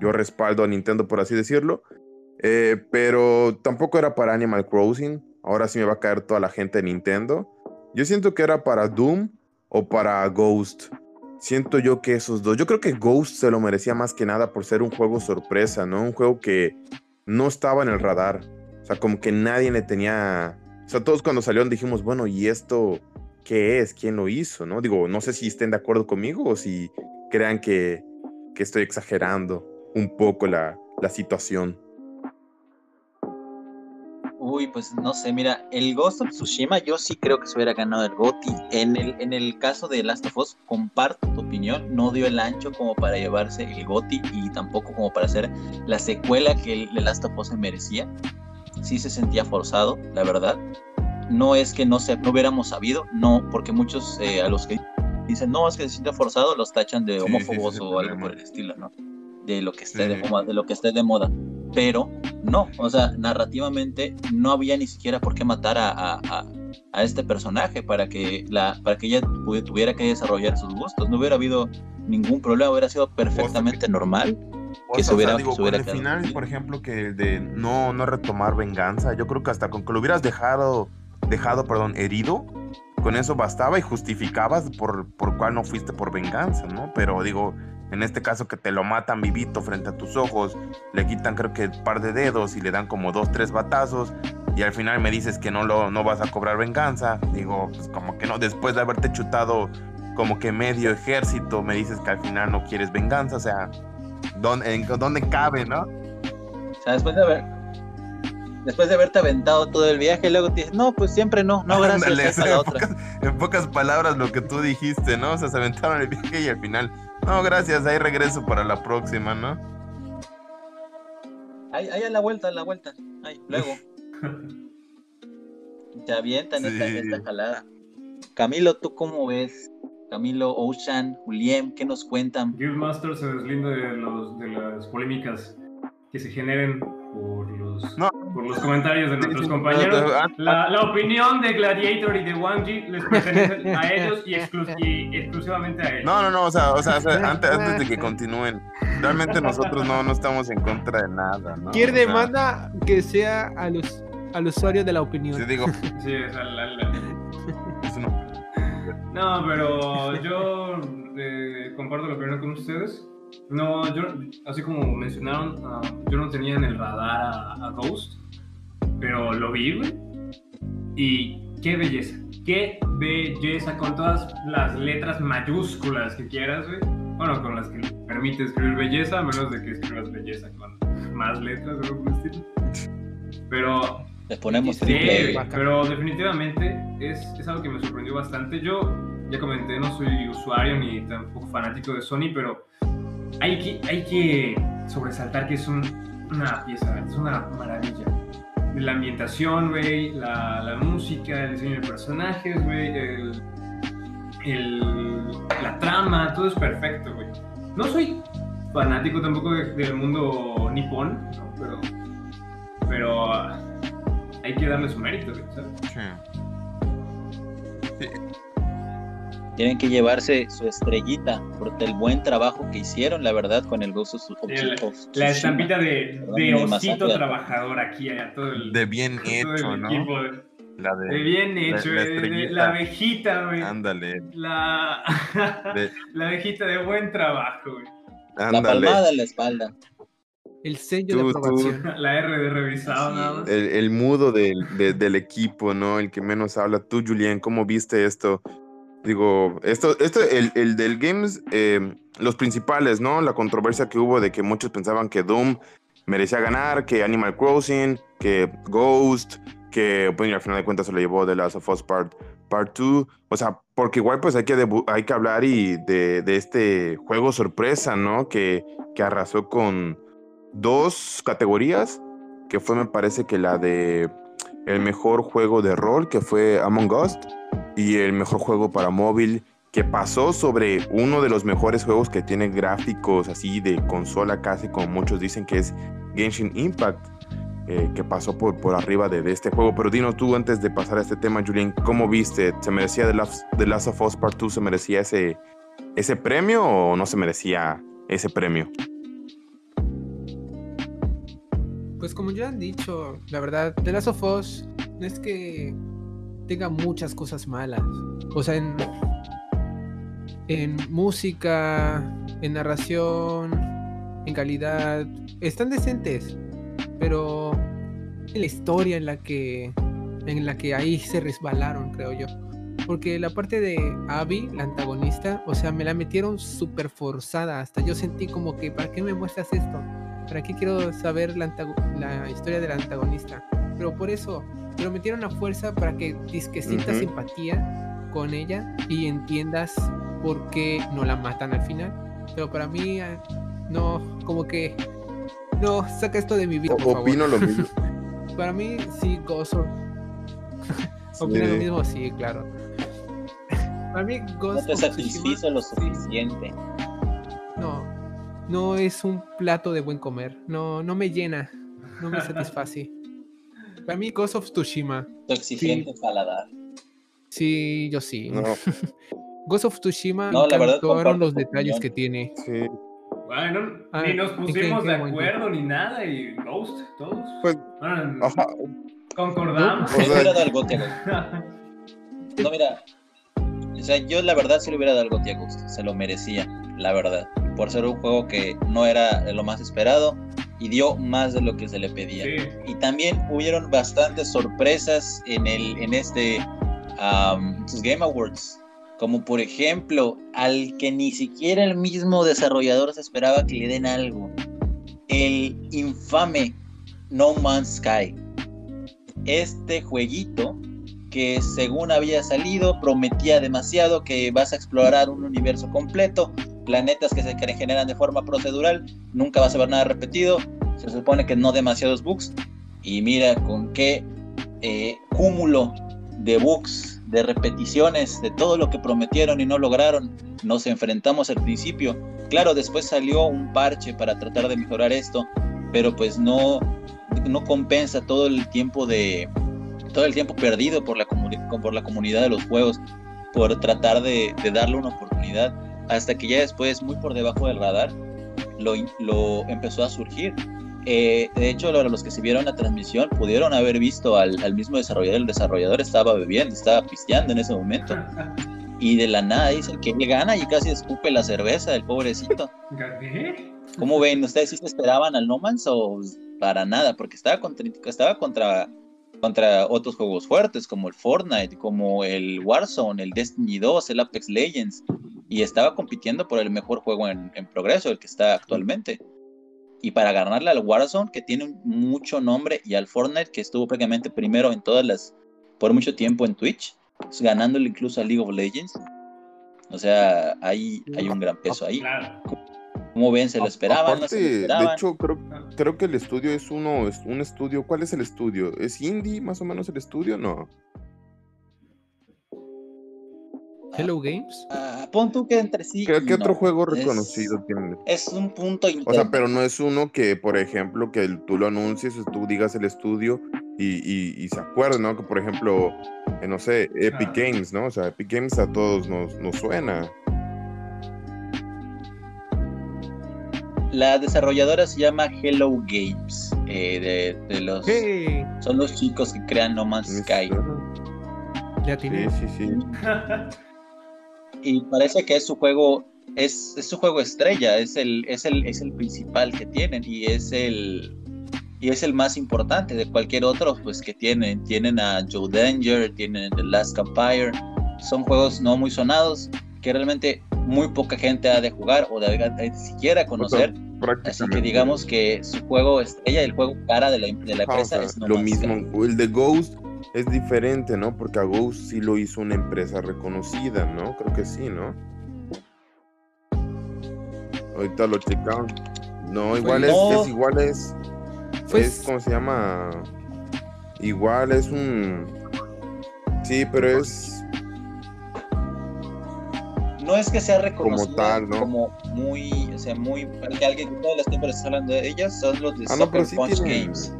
Yo respaldo a Nintendo, por así decirlo. Eh, pero tampoco era para Animal Crossing. Ahora sí me va a caer toda la gente de Nintendo. Yo siento que era para Doom o para Ghost. Siento yo que esos dos. Yo creo que Ghost se lo merecía más que nada por ser un juego sorpresa, ¿no? Un juego que no estaba en el radar. O sea, como que nadie le tenía. O sea, todos cuando salieron dijimos, bueno, ¿y esto qué es? ¿Quién lo hizo? ¿No? Digo, no sé si estén de acuerdo conmigo o si crean que, que estoy exagerando un poco la, la situación. Uy, pues no sé, mira, el Ghost of Tsushima yo sí creo que se hubiera ganado el GOTY. En el, en el caso de Last of Us, comparto tu opinión, no dio el ancho como para llevarse el GOTY y tampoco como para hacer la secuela que el, el Last of Us se merecía. Sí se sentía forzado, la verdad. No es que no, se, no hubiéramos sabido, no, porque muchos eh, a los que dicen, no, es que se siente forzado, los tachan de sí, homófobos sí, sí, o algo por el estilo, ¿no? De lo que esté, de, de lo que esté de moda pero no, o sea, narrativamente no había ni siquiera por qué matar a, a, a- a este personaje para que, la, para que ella tuviera que desarrollar sus gustos. No hubiera habido ningún problema, hubiera sido perfectamente normal. O Que se hubiera- o sea, digo, se hubiera con el quedado final, por ejemplo, que el de no, no retomar venganza, yo creo que hasta con que lo hubieras dejado, dejado, perdón, herido, con eso bastaba y justificabas por, por cuál no fuiste por venganza, ¿no? Pero digo, en este caso que te lo matan vivito frente a tus ojos, le quitan creo que un par de dedos y le dan como dos, tres batazos y al final me dices que no, lo, no vas a cobrar venganza, digo, pues como que no, después de haberte chutado como que medio ejército, me dices que al final no quieres venganza, o sea, ¿dónde, ¿dónde cabe, no? O sea, después de haber... Después de haberte aventado todo el viaje, luego te dices, no, pues siempre no, no, gracias, Ándale, esa en, otra. pocas, en pocas palabras lo que tú dijiste, ¿no? O sea, se aventaron el viaje y al final, no, gracias, ahí regreso para la próxima, ¿no? Ahí, ahí a la vuelta, a la vuelta. Ahí, luego. Te avientan esta, Sí. esta jalada. Camilo, ¿tú cómo ves? Camilo, Ocean, Julien, ¿qué nos cuentan? Guildmaster se deslinda de, los, de las polémicas que se generen por los, No. por los comentarios de nuestros sí, compañeros. ah, ah, La, la opinión de Gladiator y de Wanji les pertenece a ellos y, exclu- y exclusivamente a ellos. No, no, no, o sea, o sea, o sea, antes, antes de que continúen, realmente nosotros no, no estamos en contra de nada, ¿no? Cualquier O sea, demanda que sea a los, al usuario de la opinión. Te digo, Sí, o sea, la- la- es una- No, pero yo eh, comparto la opinión con ustedes. No, yo, así como mencionaron, ah, yo no tenía en el radar a, a Ghost, pero lo vi, güey. Y qué belleza, qué belleza, con todas las letras mayúsculas que quieras, güey. Bueno, con las que permite escribir belleza, a menos de que escribas belleza con más letras, o algo estilo. Pero Le ponemos Sí, triple. vaca. pero definitivamente es, es algo que me sorprendió bastante. Yo ya comenté, no soy usuario ni tampoco fanático de Sony, pero hay que, hay que sobresaltar que es un- una pieza, es una maravilla. La ambientación, güey, la, música, el diseño de personajes, güey, el, el- la trama, todo es perfecto, güey. No soy fanático tampoco de- del mundo nipón, ¿no? pero, pero ah, hay que darle su mérito, güey, ¿sabes? sí. Tienen que llevarse su estrellita por el buen trabajo que hicieron, la verdad, con el Ghost of, Sí, la- estampita de, Perdón, de osito trabajador aquí a todo el, De bien todo hecho, el ¿no? equipo. De, La de de, bien hecho, la de- de- estrellita. la abejita, güey. ándale, La, de- la abejita de buen trabajo, güey. La palmada en la espalda. El sello Tú, de tú. aprobación. La R de revisado, nada más. El, el mudo del, de- del equipo, ¿no? El que menos habla. Tú, Julián, ¿cómo viste esto? Digo, esto, esto, el, el del Games, eh, los principales, ¿no? La controversia que hubo de que muchos pensaban que Doom merecía ganar, que Animal Crossing, que Ghost, que pues, al final de cuentas se lo llevó The Last of Us Part, Part 2. O sea, porque igual pues hay que, hay que hablar y de, de este juego sorpresa, ¿no? Que, que arrasó con dos categorías, que fue me parece que la de el mejor juego de rol, que fue Among Us, y el mejor juego para móvil, que pasó sobre uno de los mejores juegos que tiene gráficos así de consola casi como muchos dicen que es Genshin Impact. eh, que pasó por, por arriba de, este juego. Pero dinos tú, antes de pasar a este tema, Julien, ¿cómo viste? ¿Se merecía The Last, The Last of Us Part 2? ¿Se merecía ese, ese premio o no se merecía ese premio? Pues como ya han dicho, la verdad, The Last of Us no es que tenga muchas cosas malas. O sea, en, en música, en narración, en calidad, están decentes. Pero en la historia en la que en la que ahí se resbalaron, creo yo. Porque la parte de Abby, la antagonista, o sea, me la metieron súper forzada. Hasta yo sentí como que, ¿para qué me muestras esto? ¿Para qué quiero saber la, la historia del antagonista? Pero por eso, lo metieron a fuerza para que disque sientas simpatía con ella y entiendas por qué no la matan al final. Pero para mí, eh, no, como que, no, saca esto de mi vida, por favor. opino lo mismo. Para mí, sí, Ghost of... ¿Opina lo mismo? Sí, claro. Para mí, No Ghost te of satisfizo lo suficiente. no, no es un plato de buen comer. No, no me llena, no me satisface. Para mí, Ghost of Tsushima, Tu exigente paladar. sí, yo sí. No, Ghost of Tsushima No, la verdad, los detalles opinión. que tiene. sí. Bueno, Ah, ni nos ¿en qué- en pusimos qué de momento? acuerdo ni nada y Ghost, todos. Pues, Ajá, concordamos. O Yo le sea- hubiera dado el gote a Ghost. No, mira. O sea, yo la verdad sí le hubiera dado el gote a Ghost. Se lo merecía, la verdad. Por ser un juego que no era lo más esperado y dio más de lo que se le pedía. Sí. Y también hubieron bastantes sorpresas en, el, en este um, sus Game Awards. Como por ejemplo, al que ni siquiera el mismo desarrollador se esperaba que le den algo. El infame No Man's Sky. Este jueguito que según había salido prometía demasiado que vas a explorar un universo completo, planetas que se generan de forma procedural, nunca vas a ver nada repetido, se supone que no demasiados bugs y mira con qué eh, cúmulo de bugs, de repeticiones, de todo lo que prometieron y no lograron, nos enfrentamos al principio. Claro, después salió un parche para tratar de mejorar esto, pero pues no, no compensa todo el tiempo de todo el tiempo perdido por la, por la comunidad de los juegos, por tratar de darle una oportunidad, hasta que ya después, muy por debajo del radar, lo, lo empezó a surgir. Eh, de hecho, lo- los que se vieron la transmisión pudieron haber visto al, al mismo desarrollador. El desarrollador estaba bebiendo, estaba pisteando en ese momento. Y de la nada dice que él gana y casi escupe la cerveza, el pobrecito. ¿Cómo ven? ¿Ustedes sí se esperaban al No Man's o para nada? Porque estaba contra, estaba contra, contra otros juegos fuertes como el Fortnite, como el Warzone, el Destiny 2, el Apex Legends. Y estaba compitiendo por el mejor juego en, en progreso, el que está actualmente. Y para ganarle al Warzone, que tiene mucho nombre, y al Fortnite, que estuvo prácticamente primero en todas las, por mucho tiempo en Twitch, ganándole incluso a League of Legends. O sea, hay, hay un gran peso ahí. Claro. ¿Cómo ven? ¿Se lo esperaban? ¿No se lo Aparte, esperaban? de hecho, creo, creo que el estudio es uno, es un estudio. ¿Cuál es el estudio? ¿Es indie más o menos el estudio? No. Hello Games. Ah, pon tú que entre sí. ¿Qué, qué otro no. juego Es- reconocido tiene? Es un punto O sea, pero no es uno que, por ejemplo, que el- tú lo anuncies, tú digas el estudio y, y- y se acuerden, ¿no? Que, por ejemplo, eh, no sé, Epic Ah. Games, ¿no? O sea, Epic Games a todos nos, nos suena. La desarrolladora se llama Hello Games. eh, de, de los, Hey, Son los chicos que crean No Man's Sky. ya Sí, tiene. sí, sí. Y parece que es su juego. Es, es su juego estrella. Es el, es, el, es el principal que tienen. Y es el. Y es el más importante de cualquier otro pues que tienen. Tienen a Joe Danger, tienen The Last Campfire. Son juegos no muy sonados que realmente muy poca gente ha de jugar o de, de siquiera conocer. Así que digamos que su juego estrella, el juego cara de la, de la o empresa sea, es No lo mismo. El de Ghost es diferente, ¿no? Porque a Ghost sí lo hizo una empresa reconocida, ¿no? Creo que sí, ¿no? Ahorita lo checamos. No, igual es, no. es igual es, Pues- es ¿cómo se llama? Igual es un sí, pero es no es que sea reconocida Como tal, ¿no? como muy, o sea, muy, que alguien tiempo les está hablando de ellas, son los de Ah, no, Soccer sí Punch tienen- Games.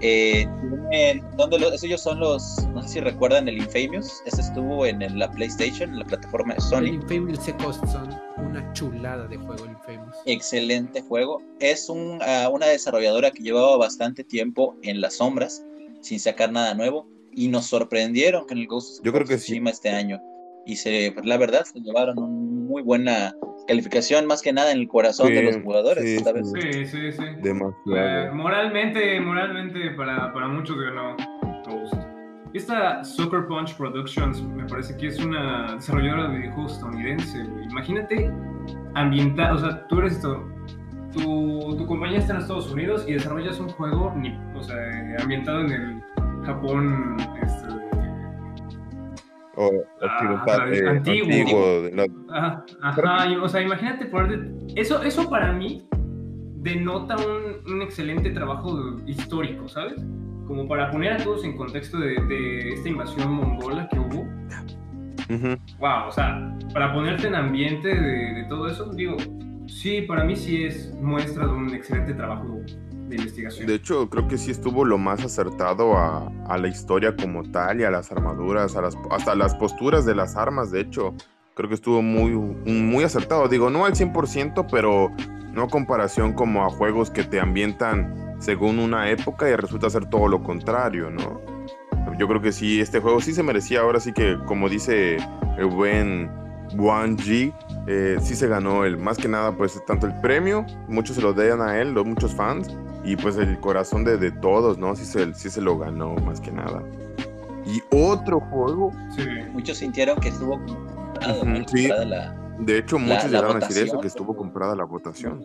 Eh, tienen- donde los- ellos son los, no sé si recuerdan el Infamous, ese estuvo en, el- la PlayStation, en la plataforma de El Sony. Infamous Second Son, una chulada de juego el Infamous. Excelente juego. Es un, ah, una desarrolladora que llevaba bastante tiempo en las sombras, sin sacar nada nuevo, y nos sorprendieron con el Ghost of Yo creo que sí. Tsushima este año. Y se, pues, la verdad, se llevaron una muy buena calificación, más que nada en el corazón Sí, de los jugadores. sí, esta vez. Sí, sí, sí. Eh, moralmente, moralmente para, para muchos ganó. Esta Soccer Punch Productions me parece que es una desarrolladora de videojuegos estadounidense. güey. Imagínate ambientar, o sea, tú eres esto, tu, tu compañía está en Estados Unidos y desarrollas un juego, ni- o sea, ambientado en el Japón, este, O Ah, occidental, eh, antiguo. antiguo. de la- Ajá, ajá, o sea, imagínate ponerte... Eso, eso para mí denota un, un excelente trabajo histórico, ¿sabes? Como para poner a todos en contexto de, de esta invasión mongola que hubo. Ujú. Wow, o sea, para ponerte en ambiente de, de todo eso, digo, sí, para mí sí es muestra de un excelente trabajo de investigación. De hecho, creo que sí estuvo lo más acertado a, la historia como tal y a las armaduras, a las, hasta las posturas de las armas, de hecho. Creo que estuvo muy, muy acertado. Digo, no al 100%, pero no a comparación como a juegos que te ambientan según una época y resulta ser todo lo contrario, ¿no? Yo creo que sí, este juego sí se merecía. Ahora sí que, como dice el buen Wang Ji, eh, sí se ganó el, más que nada, pues tanto el premio, muchos se lo dan a él, los muchos fans, y pues el corazón de, de todos, ¿no? Sí se, sí se lo ganó, más que nada. Y otro juego, Sí. Muchos sintieron que estuvo. Comprada la, de hecho, muchos la llegaron a decir eso, que estuvo comprada la votación.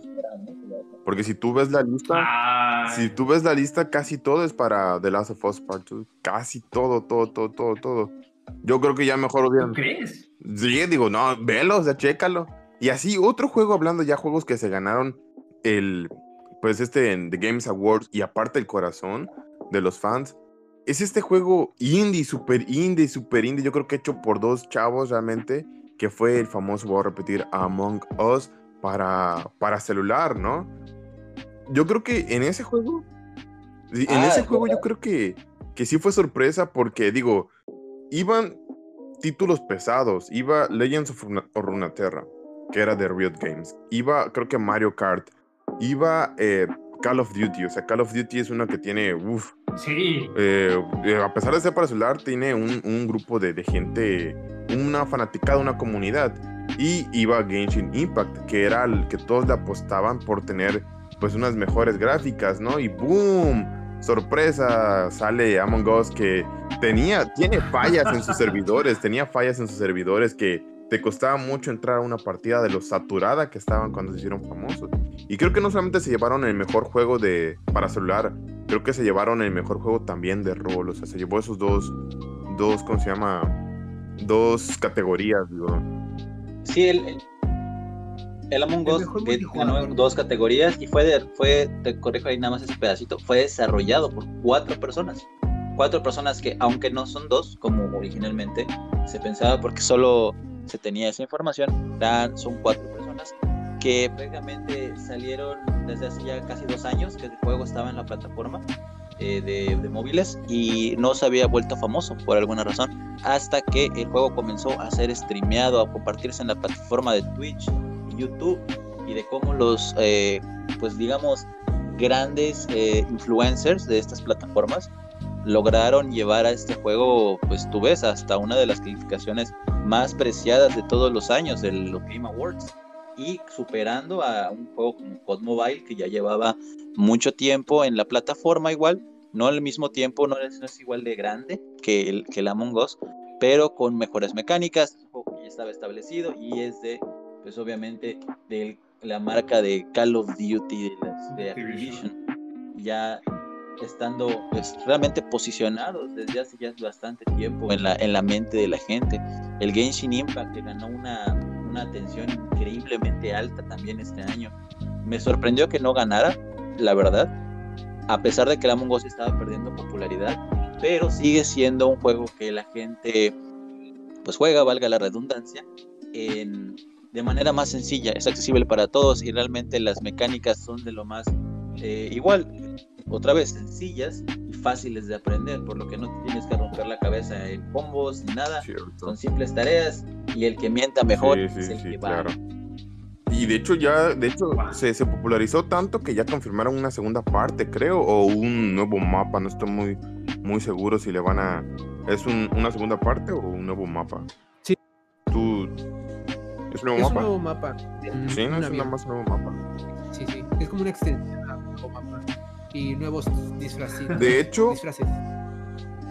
Porque si tú ves la lista, Ay, si tú ves la lista, casi todo es para The Last of Us Part 2. Casi todo, todo, todo, todo, todo. Yo creo que ya mejor ¿Tú hubieran. crees? Sí, digo, no, velo, o sea, chécalo. Y así, otro juego, hablando ya juegos que se ganaron el, pues este en The Games Awards y aparte el corazón de los fans, es este juego indie, super indie, super indie, yo creo que hecho por dos chavos realmente, que fue el famoso, voy a repetir, Among Us para, para celular, ¿no? Yo creo que en ese juego, en Ah, ese juego yo creo que, que sí fue sorpresa porque, digo, iban títulos pesados. Iba Legends of Runa- of Runeterra, que era de Riot Games. Iba, creo que Mario Kart. Iba eh, Call of Duty. O sea, Call of Duty es una que tiene, uff, Sí. eh, eh, a pesar de ser para celular, tiene un, un grupo de, de gente, una fanaticada, una comunidad. Y iba Genshin Impact, que era el que todos le apostaban por tener pues unas mejores gráficas, ¿no? Y ¡boom! Sorpresa, sale Among Us que tenía, tiene fallas en sus servidores, tenía fallas en sus servidores que te costaba mucho entrar a una partida de lo saturada que estaban cuando se hicieron famosos. Y creo que no solamente se llevaron el mejor juego de para celular, creo que se llevaron el mejor juego también de rol. O sea, se llevó esos dos, dos, ¿cómo se llama? Dos categorías, digo. Sí, el, el, Among Us ganó en dos categorías y fue, de, fue, te corrijo ahí nada más ese pedacito, fue desarrollado por cuatro personas. Cuatro personas que, aunque no son dos, como originalmente se pensaba, porque solo se tenía esa información, son cuatro personas que prácticamente salieron desde hace ya casi dos años que el juego estaba en la plataforma eh, de, móviles y no se había vuelto famoso por alguna razón hasta que el juego comenzó a ser streameado, a compartirse en la plataforma de Twitch YouTube y de cómo los, eh, pues digamos, grandes eh, influencers de estas plataformas lograron llevar a este juego, pues tú ves, hasta una de las calificaciones más preciadas de todos los años de los Game Awards. Y superando a un juego como COD Mobile que ya llevaba mucho tiempo en la plataforma igual, no al mismo tiempo, no es, no es igual de grande que el, que el Among Us, pero con mejores mecánicas, un juego que ya estaba establecido y es de, pues obviamente, de la marca de Call of Duty de, las, de Activision, ya estando pues realmente posicionados desde hace ya bastante tiempo en la, en la mente de la gente. El Genshin Impact que ganó una, una atención increíblemente alta también este año. Me sorprendió que no ganara, la verdad, a pesar de que Among Us estaba perdiendo popularidad, pero sigue siendo un juego que la gente pues juega, valga la redundancia, en, de manera más sencilla, es accesible para todos y realmente las mecánicas son de lo más eh, igual, otra vez sencillas y fáciles de aprender, por lo que no tienes que romper la cabeza en combos ni nada, son simples tareas y el que mienta mejor es el que va. Y de hecho ya, de hecho, se, se, popularizó tanto que ya confirmaron una segunda parte, creo, o un nuevo mapa, no estoy muy, muy seguro si le van a... ¿Es una segunda parte o un nuevo mapa? Sí. ¿Tú... ¿Es un nuevo mapa? un nuevo mapa. Sí, no es nada más un nuevo mapa. Sí, sí, es como una extensión a un nuevo mapa. Y nuevos disfraces. De hecho... Disfraces.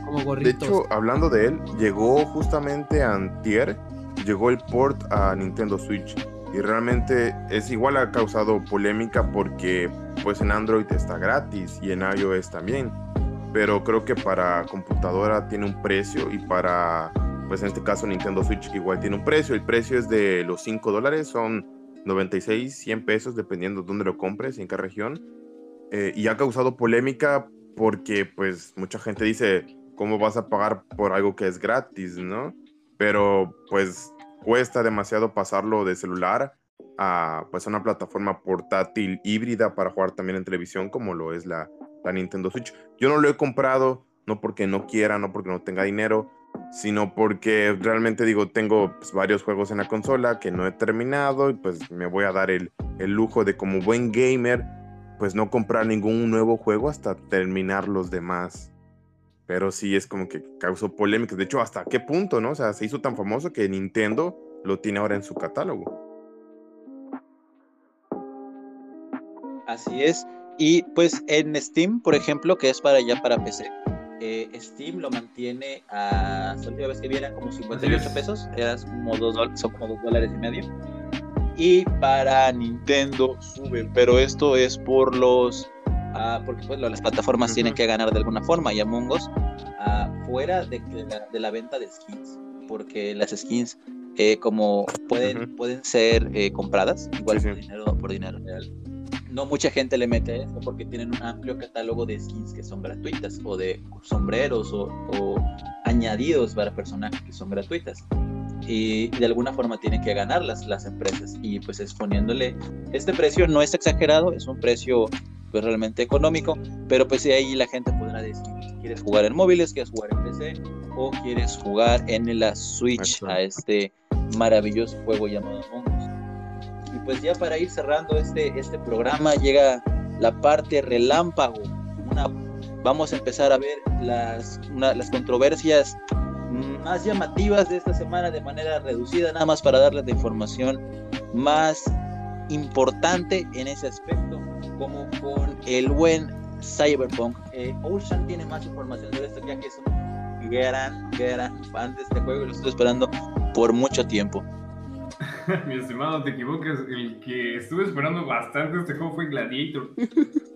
Como gorritos. De hecho, hablando de él, llegó justamente a Antier, llegó el port a Nintendo Switch y realmente es igual ha causado polémica porque pues en Android está gratis y en iOS también pero creo que para computadora tiene un precio y para pues en este caso Nintendo Switch igual tiene un precio el precio es de los 5 dólares son 96 100 pesos dependiendo de dónde lo compres y en qué región eh, y ha causado polémica porque pues mucha gente dice cómo vas a pagar por algo que es gratis no pero pues cuesta demasiado pasarlo de celular a pues una plataforma portátil híbrida para jugar también en televisión como lo es la, la Nintendo Switch. Yo no lo he comprado, no porque no quiera, no porque no tenga dinero, sino porque realmente digo, tengo pues, varios juegos en la consola que no he terminado y pues me voy a dar el, el lujo de como buen gamer, pues no comprar ningún nuevo juego hasta terminar los demás pero sí es como que causó polémicas. De hecho, ¿hasta qué punto, no? O sea, se hizo tan famoso que Nintendo lo tiene ahora en su catálogo. Así es. Y pues en Steam, por ejemplo, que es para ya para PC, eh, Steam lo mantiene a. La última vez que vieran como 58 pesos, eran como dos, son como 2 dólares y medio. Y para Nintendo sube, pero esto es por los Ah, porque pues las plataformas tienen que ganar de alguna forma y Among Us ah, fuera de, la, venta de skins, porque las skins eh, como pueden, pueden ser eh, compradas, igual por, dinero, por dinero real. No mucha gente le mete eso porque tienen un amplio catálogo de skins que son gratuitas o de sombreros o, añadidos para personajes que son gratuitas y de alguna forma tienen que ganar las, las empresas. Y pues exponiéndole este precio no es exagerado es un precio pues realmente económico, pero pues de ahí la gente podrá decir, ¿quieres jugar en móviles, quieres jugar en PC o quieres jugar en la Switch a este maravilloso juego llamado Among Us? Y pues ya para ir cerrando este, este programa llega la parte relámpago, una, vamos a empezar a ver las, las controversias más llamativas de esta semana de manera reducida, nada más para darles la información más importante en ese aspecto como con el buen Cyberpunk. Eh, Ocean tiene más información de esto, ya que es un gran, gran fan de este juego y lo estoy esperando por mucho tiempo. Mi estimado, te equivocas. El que estuve esperando bastante este juego fue Gladiator.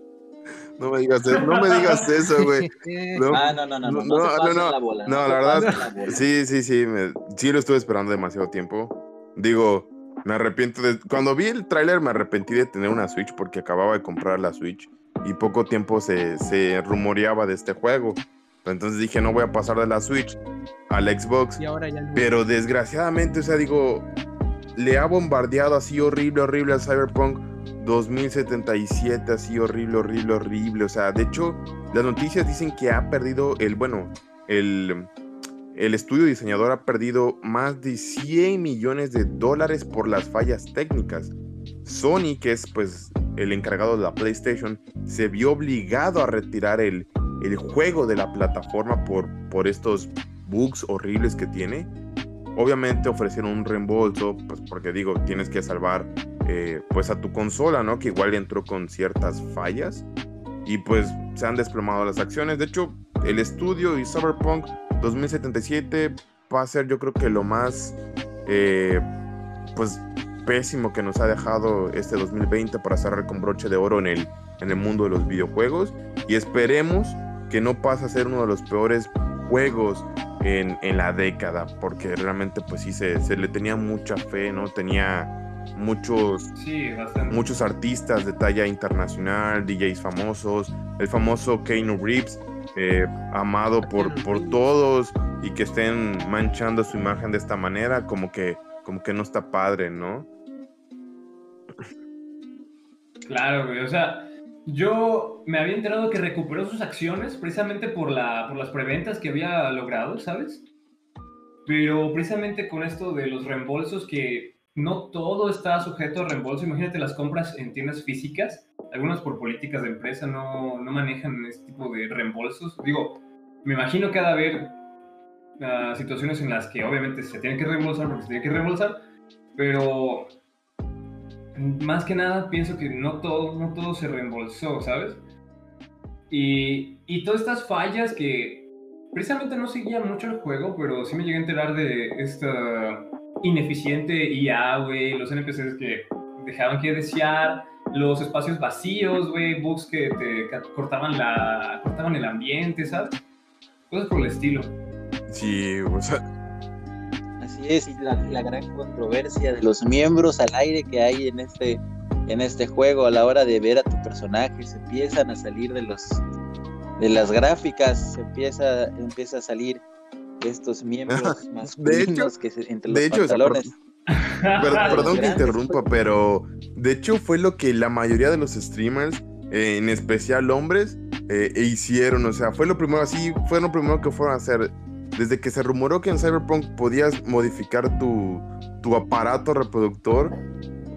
No me digas eso, no me digas eso, güey. No, ah, no, no, no, no, no, no, no, la, bola, no, la verdad, sí, sí, sí, me, sí lo estuve esperando demasiado tiempo. Digo, me arrepiento de... Cuando vi el tráiler me arrepentí de tener una Switch porque acababa de comprar la Switch y poco tiempo se, se rumoreaba de este juego. Entonces dije, no voy a pasar de la Switch al Xbox. Y ahora ya Pero desgraciadamente, o sea, digo, le ha bombardeado así horrible, horrible al Cyberpunk 2077, así horrible, horrible, horrible. O sea, de hecho, las noticias dicen que ha perdido el, bueno, el el estudio diseñador ha perdido más de 100 millones de dólares por las fallas técnicas. Sony, que es pues el encargado de la PlayStation, se vio obligado a retirar el, el juego de la plataforma por, por estos bugs horribles que tiene. Obviamente ofrecieron un reembolso, pues porque digo, tienes que salvar eh, pues a tu consola, ¿no? Que igual entró con ciertas fallas. Y pues se han desplomado las acciones. De hecho, el estudio y Cyberpunk 2077 va a ser yo creo que lo más eh, pues pésimo que nos ha dejado este 2020 para cerrar con broche de oro en el, en el mundo de los videojuegos y esperemos que no pase a ser uno de los peores juegos en, en la década porque realmente pues sí se, se, le tenía mucha fe, ¿no? Tenía muchos, muchos artistas de talla internacional, DJs famosos, el famoso Keanu Reeves eh, amado por, por todos y que estén manchando su imagen de esta manera, como que, como que no está padre, ¿no? Claro, güey. O sea, yo me había enterado que recuperó sus acciones precisamente por, la, por las preventas que había logrado, ¿sabes? Pero precisamente con esto de los reembolsos, que no todo está sujeto a reembolso. Imagínate las compras en tiendas físicas. Algunas por políticas de empresa no, no manejan este tipo de reembolsos. Digo, me imagino que ha de haber ah, situaciones en las que obviamente se tiene que reembolsar porque se tiene que reembolsar, pero más que nada pienso que no todo, no todo se reembolsó, ¿sabes? Y, y todas estas fallas que precisamente no seguía mucho el juego, pero sí me llegué a enterar de esta ineficiente IA, güey, los NPCs que dejaban que desear, los espacios vacíos, güey, bugs que te cortaban, la, cortaban el ambiente, ¿sabes? Cosas por el estilo. Sí, o sea, Así es, y la, la gran controversia de los miembros al aire que hay en este, en este juego a la hora de ver a tu personaje, se empiezan a salir de los de las gráficas, se empieza, empieza a salir estos miembros masculinos que se, entre los de hecho, pantalones. Per- perdón que interrumpa, pero de hecho fue lo que la mayoría de los streamers, eh, en especial hombres, eh, hicieron. O sea, fue lo primero, así fue lo primero que fueron a hacer. Desde que se rumoró que en Cyberpunk podías modificar tu, tu aparato reproductor,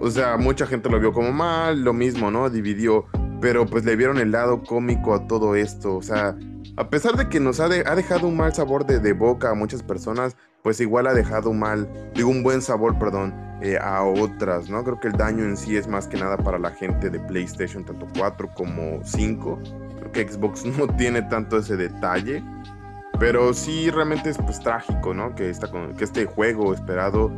o sea, mucha gente lo vio como mal, lo mismo, ¿no? Dividió, pero pues le vieron el lado cómico a todo esto. O sea, a pesar de que nos ha, de- ha dejado un mal sabor de, boca a muchas personas, pues igual ha dejado un mal, digo, un buen sabor, perdón, eh, a otras, ¿no? Creo que el daño en sí es más que nada para la gente de PlayStation, tanto 4 como 5. Creo que Xbox no tiene tanto ese detalle. Pero sí, realmente es pues trágico, ¿no? Que, que este juego esperado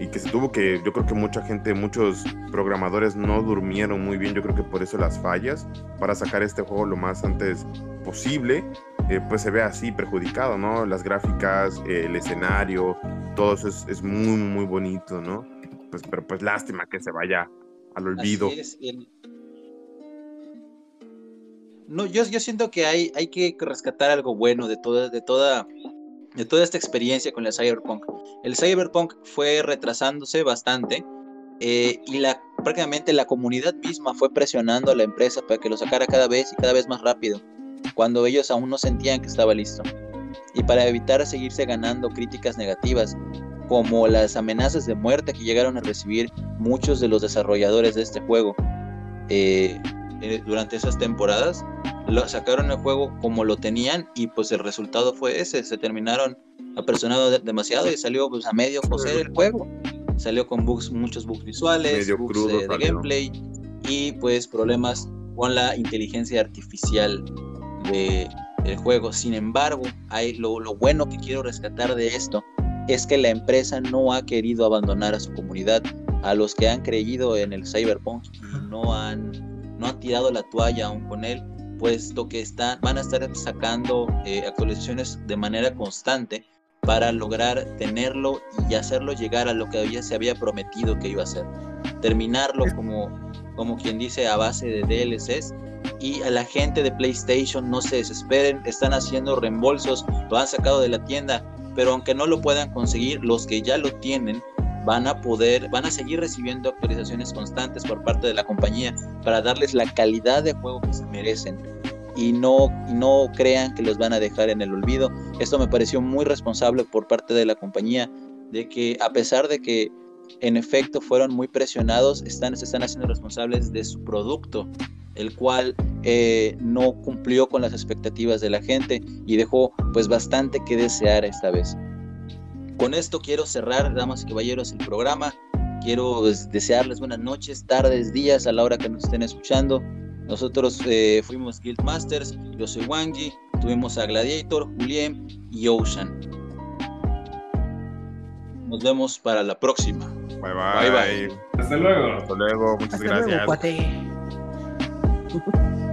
y que se tuvo que, yo creo que mucha gente, muchos programadores no durmieron muy bien, yo creo que por eso las fallas, para sacar este juego lo más antes posible, eh, pues se ve así perjudicado, ¿no? Las gráficas, eh, el escenario, todo eso es, es muy, muy bonito, ¿no? Pues, pero pues lástima que se vaya al olvido. Así es, el- No, yo, yo siento que hay, hay que rescatar algo bueno de toda, de toda, de toda esta experiencia con el Cyberpunk. El Cyberpunk fue retrasándose bastante eh, y la, prácticamente la comunidad misma fue presionando a la empresa para que lo sacara cada vez y cada vez más rápido, cuando ellos aún no sentían que estaba listo. Y para evitar seguirse ganando críticas negativas, como las amenazas de muerte que llegaron a recibir muchos de los desarrolladores de este juego eh, eh, durante esas temporadas, lo sacaron el juego como lo tenían y pues el resultado fue ese, se terminaron apresionando de- demasiado y salió pues a medio coser el juego, salió con bugs, muchos bugs visuales, Medio bugs crudo eh, de gameplay y pues problemas con la inteligencia artificial de, del juego. Sin embargo, hay lo, lo bueno que quiero rescatar de esto es que la empresa no ha querido abandonar a su comunidad, a los que han creído en el cyberpunk y no han, no han tirado la toalla aún con él, puesto que están, van a estar sacando eh, actualizaciones de manera constante para lograr tenerlo y hacerlo llegar a lo que había, se había prometido que iba a ser. Terminarlo como, como quien dice a base de DLCs y a la gente de PlayStation no se desesperen, están haciendo reembolsos, lo han sacado de la tienda, pero aunque no lo puedan conseguir, los que ya lo tienen van a poder, van a seguir recibiendo actualizaciones constantes por parte de la compañía para darles la calidad de juego que se merecen y no, y no crean que los van a dejar en el olvido. Esto me pareció muy responsable por parte de la compañía, de que a pesar de que en efecto fueron muy presionados, están, se están haciendo responsables de su producto, el cual eh, no cumplió con las expectativas de la gente y dejó pues bastante que desear esta vez. Con esto quiero cerrar, damas y caballeros, el programa. Quiero desearles buenas noches, tardes, días a la hora que nos estén escuchando. Nosotros eh, fuimos Guild Masters, yo soy Wangi, tuvimos a Gladiator, Julien y Ocean. Nos vemos para la próxima. Bye bye. Bye, bye. Hasta luego. Hasta luego, muchas Hasta gracias. luego, cuate.